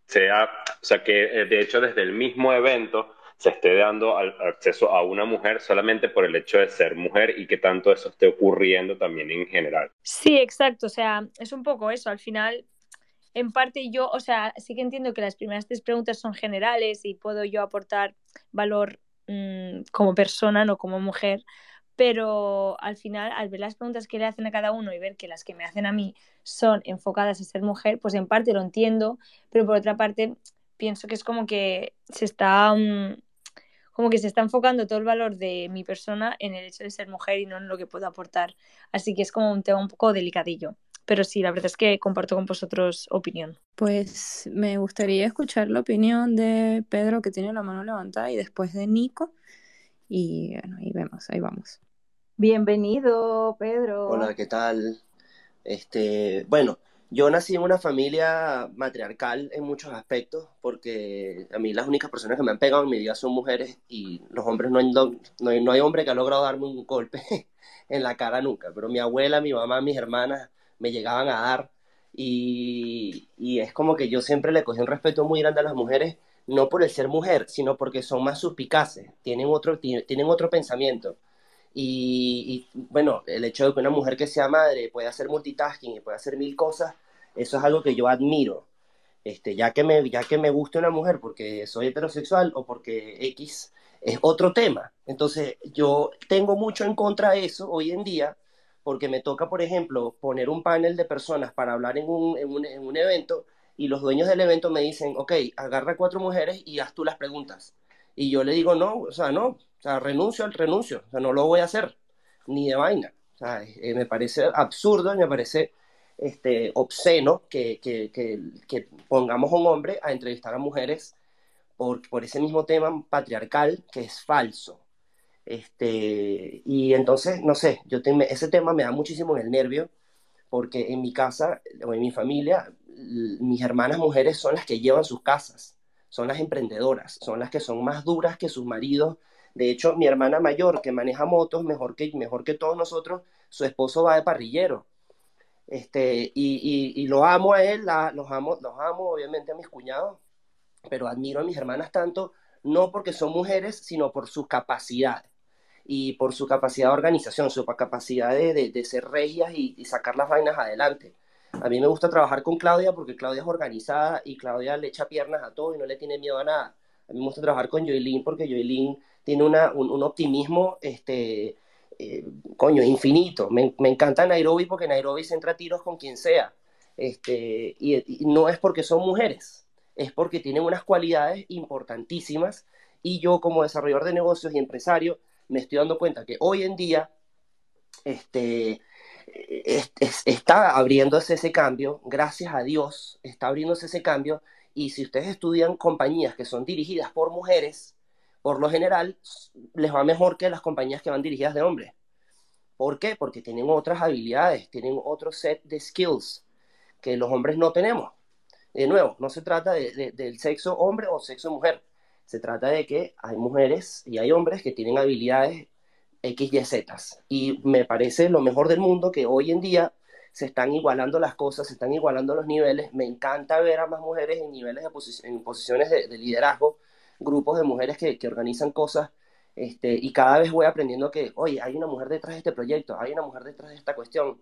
sea, o sea, que de hecho desde el mismo evento se esté dando acceso a una mujer solamente por el hecho de ser mujer y que tanto eso esté ocurriendo también en general. Sí, exacto, o sea, es un poco eso, al final, en parte yo, o sea, sí que entiendo que las primeras tres preguntas son generales y puedo yo aportar valor mmm, como persona, no como mujer, pero al final, al ver las preguntas que le hacen a cada uno y ver que las que me hacen a mí son enfocadas a ser mujer, pues en parte lo entiendo, pero por otra parte pienso que es como que se está... Mmm, como que se está enfocando todo el valor de mi persona en el hecho de ser mujer y no en lo que puedo aportar. Así que es como un tema un poco delicadillo. Pero sí, la verdad es que comparto con vosotros opinión. Pues me gustaría escuchar la opinión de Pedro, que tiene la mano levantada, y después de Nico. Y bueno, ahí vemos, ahí vamos. Bienvenido, Pedro. Hola, ¿qué tal? Este, bueno, yo nací en una familia matriarcal en muchos aspectos, porque a mí las únicas personas que me han pegado en mi vida son mujeres y los hombres no hay, hombre que ha logrado darme un golpe *laughs* en la cara nunca, pero mi abuela, mi mamá, mis hermanas me llegaban a dar y, y es como que yo siempre le cogí un respeto muy grande a las mujeres, no por el ser mujer, sino porque son más suspicaces, tienen otro, tienen otro pensamiento. Y, bueno, el hecho de que una mujer que sea madre pueda hacer multitasking y pueda hacer mil cosas, eso es algo que yo admiro. Este, ya, que me, ya que me guste una mujer porque soy heterosexual o porque X es otro tema. Entonces, yo tengo mucho en contra de eso hoy en día porque me toca, por ejemplo, poner un panel de personas para hablar en un, en un, en un evento y los dueños del evento me dicen, ok, agarra cuatro mujeres y haz tú las preguntas. Y yo le digo, no, o sea, no, o sea, renuncio al renuncio, o sea, no lo voy a hacer, ni de vaina. O sea, eh, me parece absurdo, me parece este, obsceno que, que, que, pongamos a un hombre a entrevistar a mujeres por, por ese mismo tema patriarcal que es falso. Este, y entonces, no sé, yo te, ese tema me da muchísimo en el nervio, porque en mi casa o en mi familia, mis hermanas mujeres son las que llevan sus casas, son las emprendedoras, son las que son más duras que sus maridos de hecho, mi hermana mayor, que maneja motos mejor que, mejor que todos nosotros, su esposo va de parrillero. Este, y, y, y lo amo a él, los, amo, los amo obviamente a mis cuñados, pero admiro a mis hermanas tanto, no porque son mujeres, sino por sus capacidades y por su capacidad de organización, su capacidad de, de, de ser regias y, y, sacar las vainas adelante. A mí me gusta trabajar con Claudia porque Claudia es organizada y Claudia le echa piernas a todo y no le tiene miedo a nada. A mí me gusta trabajar con Joelín porque Joelín tiene un, optimismo, este, eh, coño, infinito. Me, encanta Nairobi porque Nairobi se entra a tiros con quien sea. Este, y, no es porque son mujeres, es porque tienen unas cualidades importantísimas y yo como desarrollador de negocios y empresario me estoy dando cuenta que hoy en día este, es, es, está abriéndose ese cambio, gracias a Dios está abriéndose ese cambio y si ustedes estudian compañías que son dirigidas por mujeres, por lo general les va mejor que las compañías que van dirigidas de hombres. ¿Por qué? Porque tienen otras habilidades, tienen otro set de skills que los hombres no tenemos. De nuevo, no se trata del sexo hombre o sexo mujer. Se trata de que hay mujeres y hay hombres que tienen habilidades X, Y, Z. Y me parece lo mejor del mundo que hoy en día se están igualando las cosas, se están igualando los niveles. Me encanta ver a más mujeres en niveles de posiciones de, liderazgo, grupos de mujeres que, que organizan cosas este, y cada vez voy aprendiendo que, oye, hay una mujer detrás de este proyecto, hay una mujer detrás de esta cuestión.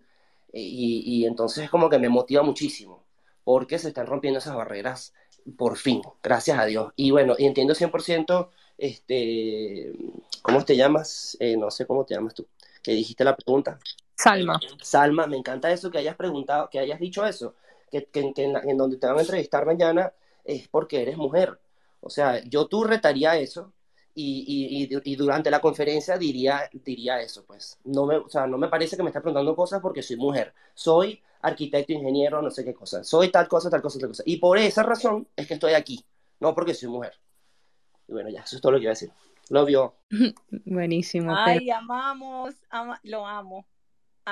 Y, y entonces es como que me motiva muchísimo, porque se están rompiendo esas barreras por fin, gracias a Dios. Y bueno, entiendo 100%, este, ¿cómo te llamas? Eh, no sé cómo te llamas tú, que dijiste la pregunta. Salma. Salma, me encanta eso, que hayas preguntado, que hayas dicho eso, que, que, que en, en, donde te van a entrevistar mañana es porque eres mujer. O sea, yo tú retaría eso, y, y, y, durante la conferencia diría, diría eso, pues. No me, o sea, no me parece que me está preguntando cosas porque soy mujer. Soy arquitecto, ingeniero, no sé qué cosa. Soy tal cosa, tal cosa, tal cosa. Y por esa razón es que estoy aquí, no porque soy mujer. Y bueno, ya, eso es todo lo que iba a decir. Lo vio. *laughs* Buenísimo. Ay, amamos, lo amo,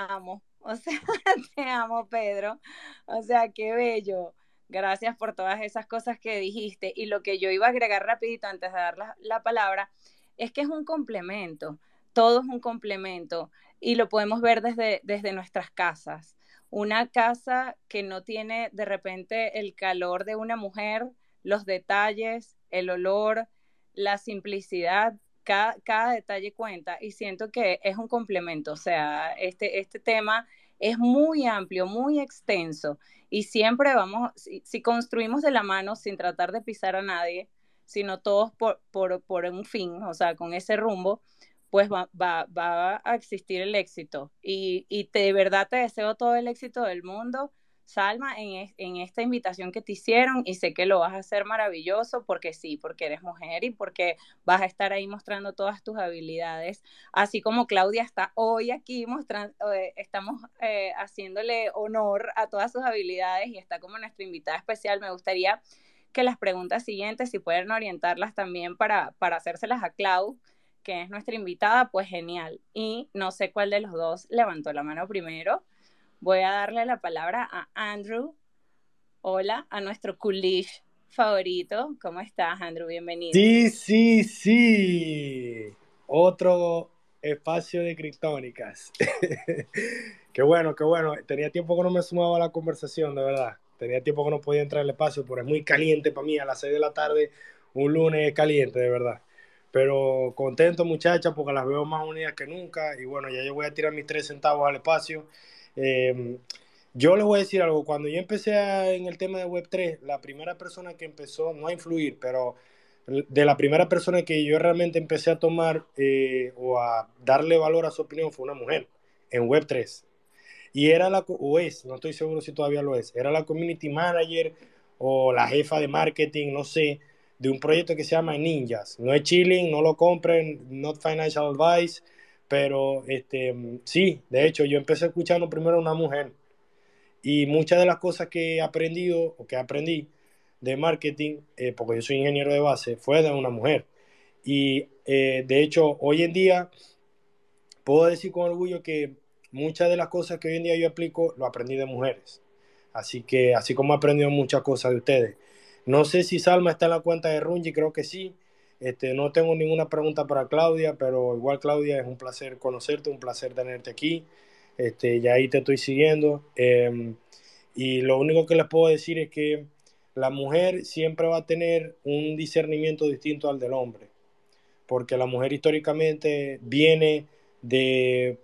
amo. O sea, *laughs* te amo, Pedro. O sea, qué bello. Gracias por todas esas cosas que dijiste. Y lo que yo iba a agregar rapidito antes de dar la, la palabra es que es un complemento. Todo es un complemento y lo podemos ver desde, desde nuestras casas. Una casa que no tiene de repente el calor de una mujer, los detalles, el olor, la simplicidad, cada, cada, detalle cuenta y siento que es un complemento, o sea, este, este tema es muy amplio, muy extenso y siempre vamos, si, construimos de la mano sin tratar de pisar a nadie, sino todos por, por, por un fin, o sea, con ese rumbo, pues va, va, va a existir el éxito. Y, y de verdad te deseo todo el éxito del mundo Salma, en, en, esta invitación que te hicieron y sé que lo vas a hacer maravilloso porque sí, porque eres mujer y porque vas a estar ahí mostrando todas tus habilidades, así como Claudia está hoy aquí mostrando, eh, estamos eh, haciéndole honor a todas sus habilidades y está como nuestra invitada especial. Me gustaría que las preguntas siguientes, si pueden orientarlas también para, para hacérselas a Clau, que es nuestra invitada, pues genial. Y no sé cuál de los dos levantó la mano primero voy a darle la palabra a Andrew. Hola, a nuestro coolish favorito. ¿Cómo estás, Andrew? Bienvenido. Sí, sí, sí. Otro espacio de criptónicas. *laughs* qué bueno, qué bueno. Tenía tiempo que no me sumaba a la conversación, de verdad. Tenía tiempo que no podía entrar al espacio, pero es muy caliente para mí a las 6 de la tarde. Un lunes caliente, de verdad. Pero contento, muchachas, porque las veo más unidas que nunca. Y bueno, ya yo voy a tirar mis tres centavos al espacio Em, yo les voy a decir algo, cuando yo empecé en el tema de Web3, la primera persona que empezó, no a influir, pero de la primera persona que yo realmente empecé a tomar eh, o a darle valor a su opinión fue una mujer en Web3. Y era la, o es, no estoy seguro si todavía lo es, era la community manager o la jefa de marketing, no sé, de un proyecto que se llama Ninjas. No es chilling, no lo compren, not financial advice pero este, sí, de hecho, yo empecé escuchando primero a una mujer y muchas de las cosas que he aprendido o que aprendí de marketing, eh, porque yo soy ingeniero de base, fue de una mujer. Y eh, de hecho, hoy en día puedo decir con orgullo que muchas de las cosas que hoy en día yo aplico lo aprendí de mujeres. Así que, así como he aprendido muchas cosas de ustedes. No sé si Salma está en la cuenta de Runji, creo que sí. Este, no tengo ninguna pregunta para Claudia, pero igual Claudia es un placer conocerte, un placer tenerte aquí. Este, ya ahí te estoy siguiendo. Em, y lo único que les puedo decir es que la mujer siempre va a tener un discernimiento distinto al del hombre, porque la mujer históricamente viene de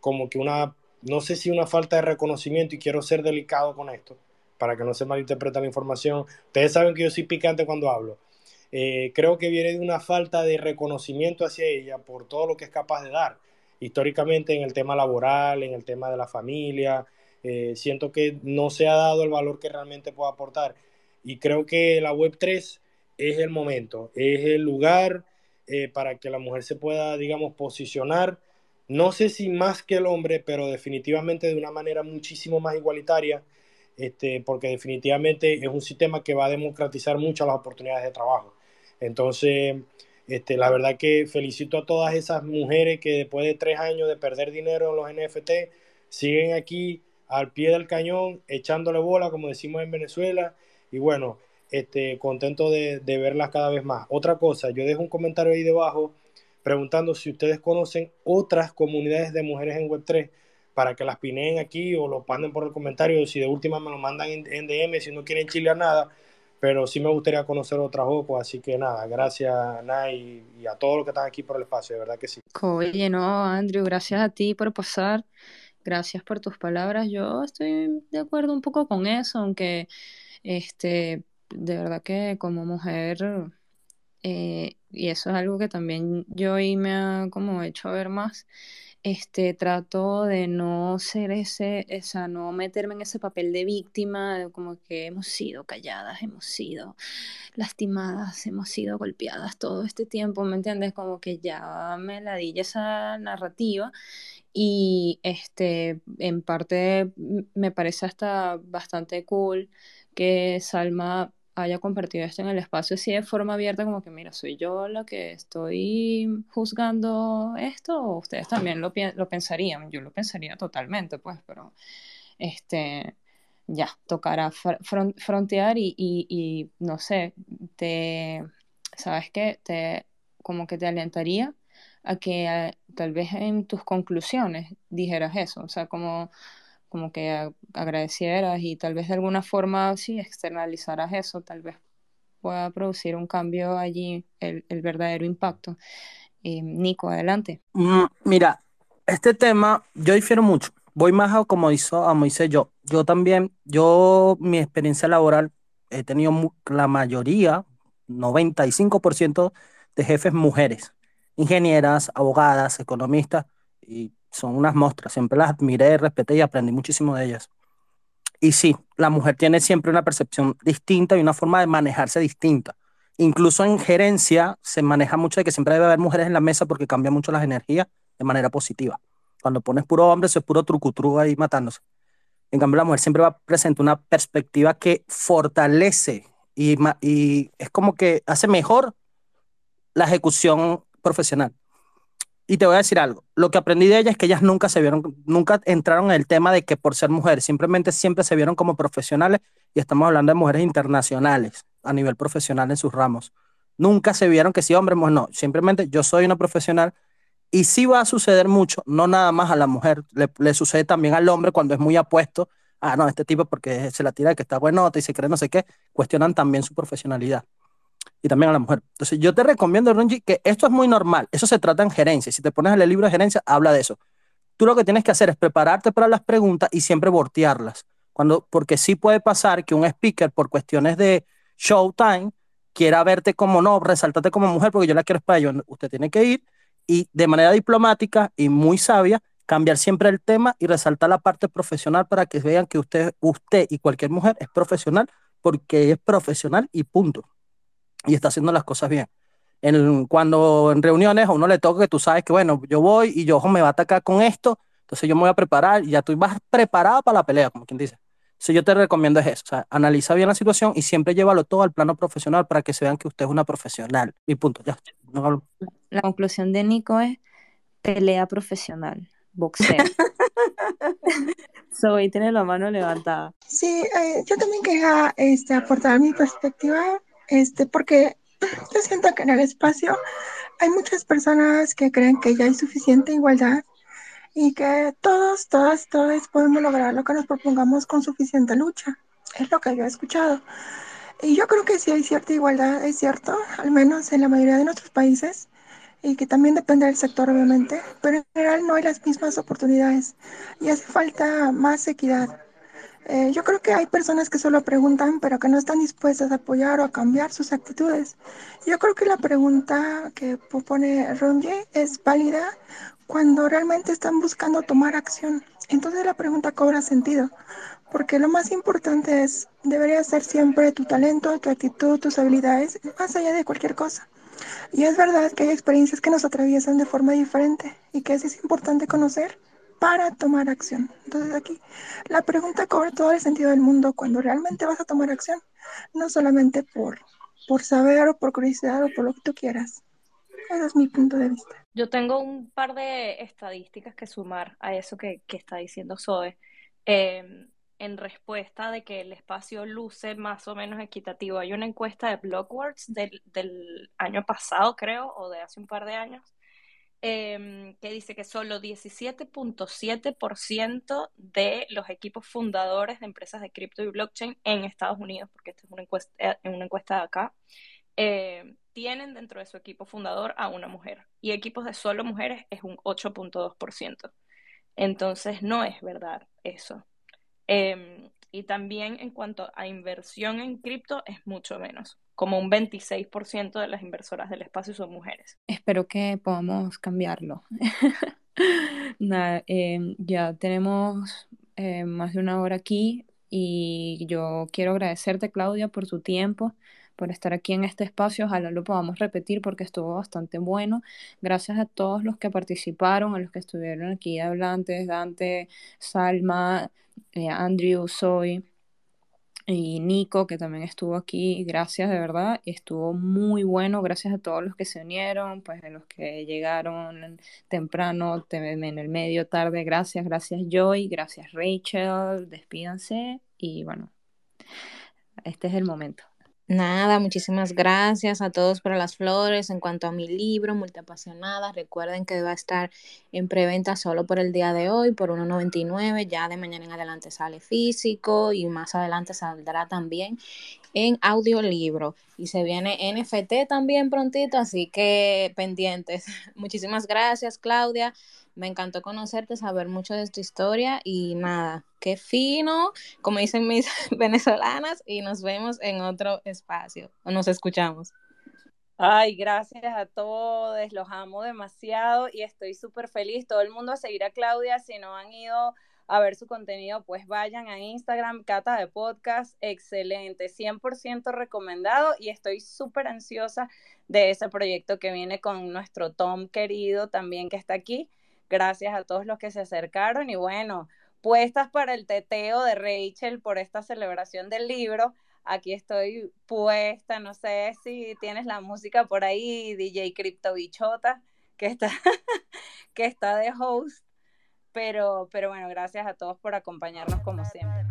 como que una, no sé si una falta de reconocimiento, y quiero ser delicado con esto, para que no se malinterprete la información. Ustedes saben que yo soy picante cuando hablo eh, creo que viene de una falta de reconocimiento hacia ella por todo lo que es capaz de dar. Históricamente en el tema laboral, en el tema de la familia, eh, siento que no se ha dado el valor que realmente puede aportar. Y creo que la Web3 es el momento, es el lugar eh, para que la mujer se pueda, digamos, posicionar, no sé si más que el hombre, pero definitivamente de una manera muchísimo más igualitaria, este, porque definitivamente es un sistema que va a democratizar mucho las oportunidades de trabajo. Entonces, Este, la verdad que felicito a todas esas mujeres que después de tres años de perder dinero en los NFT, siguen aquí al pie del cañón, echándole bola, como decimos en Venezuela, y bueno, este, contento de, verlas cada vez más. Otra cosa, yo dejo un comentario ahí debajo preguntando si ustedes conocen otras comunidades de mujeres en Web3 para que las pineen aquí o lo manden por el comentario, si de última me lo mandan en, DM, si no quieren chilear nada, pero sí me gustaría conocer otras OCO, así que nada, gracias Nay y, a todos los que están aquí por el espacio, de verdad que sí. Oye, no, Andrew, gracias a ti por pasar, gracias por tus palabras, yo estoy de acuerdo un poco con eso, aunque este, de verdad que como mujer eh, y eso es algo que también yo ahí me ha como hecho ver más, este, trato de no ser ese, esa, no meterme en ese papel de víctima, como que hemos sido calladas, hemos sido lastimadas, hemos sido golpeadas todo este tiempo, ¿me entiendes? Como que ya me ladilla esa narrativa y este, en parte me parece hasta bastante cool que Salma haya compartido esto en el espacio así de forma abierta, como que, mira, soy yo la que estoy juzgando esto, o ustedes también lo, lo pensarían, yo lo pensaría totalmente, pues, pero este, ya, tocará frontear y, y, no sé, te, ¿sabes qué? Te, como que te alentaría a que eh, tal vez en tus conclusiones dijeras eso, o sea, como como que agradecieras y tal vez de alguna forma, sí, externalizaras eso, tal vez pueda producir un cambio allí, el, verdadero impacto. Eh, Nico, adelante. Mm, mira, este tema yo difiero mucho. Voy más a como hizo a Moisés yo. Yo también, yo mi experiencia laboral he tenido la mayoría, 95% de jefes mujeres, ingenieras, abogadas, economistas, y son unas monstruas, siempre las admiré, respeté y aprendí muchísimo de ellas. Y sí, la mujer tiene siempre una percepción distinta y una forma de manejarse distinta. Incluso en gerencia se maneja mucho de que siempre debe haber mujeres en la mesa porque cambia mucho las energías de manera positiva. Cuando pones puro hombre, eso es puro trucutru ahí matándose. En cambio, la mujer siempre va a presentar una perspectiva que fortalece y es como que hace mejor la ejecución profesional. Y te voy a decir algo, lo que aprendí de ellas es que ellas nunca se vieron, nunca entraron en el tema de que por ser mujeres, simplemente siempre se vieron como profesionales y estamos hablando de mujeres internacionales a nivel profesional en sus ramos. Nunca se vieron que sí, hombre, pues no, simplemente yo soy una profesional y sí va a suceder mucho, no nada más a la mujer, le, sucede también al hombre cuando es muy apuesto, ah, no, este tipo porque se la tira que está buenota y se cree no sé qué, cuestionan también su profesionalidad y también a la mujer. Entonces, yo te recomiendo, Ronji, que esto es muy normal. Eso se trata en gerencia. Si te pones en el libro de gerencia, habla de eso. Tú lo que tienes que hacer es prepararte para las preguntas y siempre voltearlas. Cuando, porque sí puede pasar que un speaker, por cuestiones de showtime, quiera verte como no, resaltarte como mujer porque yo la quiero para ello. Usted tiene que ir y de manera diplomática y muy sabia cambiar siempre el tema y resaltar la parte profesional para que vean que usted, usted y cualquier mujer es profesional porque es profesional y punto y está haciendo las cosas bien. En, cuando en reuniones a uno le toca que tú sabes que, bueno, yo voy y yo ojo, me va a atacar con esto, entonces yo me voy a preparar y ya tú vas preparado para la pelea, como quien dice. Entonces yo te recomiendo es eso, o sea, analiza bien la situación y siempre llévalo todo al plano profesional para que se vean que usted es una profesional. Y punto, ya. La conclusión de Nico es pelea profesional, boxeo. *laughs* Soy tiene la mano levantada. Sí, eh, yo también quería este, aportar mi perspectiva este, porque yo siento que en el espacio hay muchas personas que creen que ya hay suficiente igualdad y que todos, todas, todos podemos lograr lo que nos propongamos con suficiente lucha. Es lo que yo he escuchado. Y yo creo que sí hay cierta igualdad, es cierto, al menos en la mayoría de nuestros países, y que también depende del sector, obviamente, pero en general no hay las mismas oportunidades y hace falta más equidad. Eh, yo creo que hay personas que solo preguntan, pero que no están dispuestas a apoyar o a cambiar sus actitudes. Yo creo que la pregunta que propone Ronje es válida cuando realmente están buscando tomar acción. Entonces la pregunta cobra sentido, porque lo más importante es, debería ser siempre tu talento, tu actitud, tus habilidades, más allá de cualquier cosa. Y es verdad que hay experiencias que nos atraviesan de forma diferente y que es importante conocer para tomar acción. Entonces aquí la pregunta cobra todo el sentido del mundo cuando realmente vas a tomar acción, no solamente por, por saber o por curiosidad o por lo que tú quieras. Ese es mi punto de vista. Yo tengo un par de estadísticas que sumar a eso que, que está diciendo Zoe. Eh, en respuesta de que el espacio luce más o menos equitativo. Hay una encuesta de Blockworks del, del año pasado, creo, o de hace un par de años, eh, que dice que solo 17.7% de los equipos fundadores de empresas de cripto y blockchain en Estados Unidos, porque esta es una encuesta, eh, una encuesta de acá, eh, tienen dentro de su equipo fundador a una mujer. Y equipos de solo mujeres es un 8.2%. Entonces no es verdad eso. Eh, y también en cuanto a inversión en cripto es mucho menos. Como un 26% de las inversoras del espacio son mujeres. Espero que podamos cambiarlo. *laughs* Nada, eh, ya tenemos eh, más de una hora aquí y yo quiero agradecerte, Claudia, por tu tiempo, por estar aquí en este espacio. Ojalá lo podamos repetir porque estuvo bastante bueno. Gracias a todos los que participaron, a los que estuvieron aquí hablantes, Dante, Salma, eh, Andrew, Zoe y Nico, que también estuvo aquí. Gracias, de verdad. Estuvo muy bueno. Gracias a todos los que se unieron, pues a los que llegaron temprano, en el medio, tarde. Gracias, gracias Joy, gracias Rachel. Despídanse y bueno, este es el momento. Nada, muchísimas gracias a todos por las flores. En cuanto a mi libro, Multiapasionada, recuerden que va a estar en preventa solo por el día de hoy, por 1.99. Ya de mañana en adelante sale físico y más adelante saldrá también en audiolibro. Y se viene NFT también prontito, así que pendientes. *laughs* Muchísimas gracias, Claudia. Me encantó conocerte, saber mucho de tu historia y nada, qué fino, como dicen mis *laughs* venezolanas, y nos vemos en otro espacio, nos escuchamos. Ay, gracias a todos, los amo demasiado y estoy súper feliz. Todo el mundo a seguir a Claudia, si no han ido a ver su contenido, pues vayan a Instagram, Cata de Podcast, excelente, 100% recomendado y estoy súper ansiosa de ese proyecto que viene con nuestro Tom querido también que está aquí. Gracias a todos los que se acercaron y bueno, puestas para el teteo de Rachel por esta celebración del libro. Aquí estoy puesta, no sé si tienes la música por ahí, DJ Crypto Bichota, que está, *laughs* que está de host. Pero, pero bueno, gracias a todos por acompañarnos como siempre.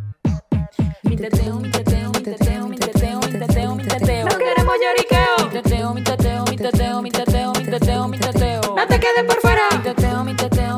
Mi teteo, mi teteo, teteo, mi teteo, mi teteo, mi teteo. No queremos lloriqueo. Mi teteo, mi teteo, mi teteo, mi teteo, mi teteo, mi teteo. No te quedes por fuera. Mi teteo, mi teteo, mi teteo,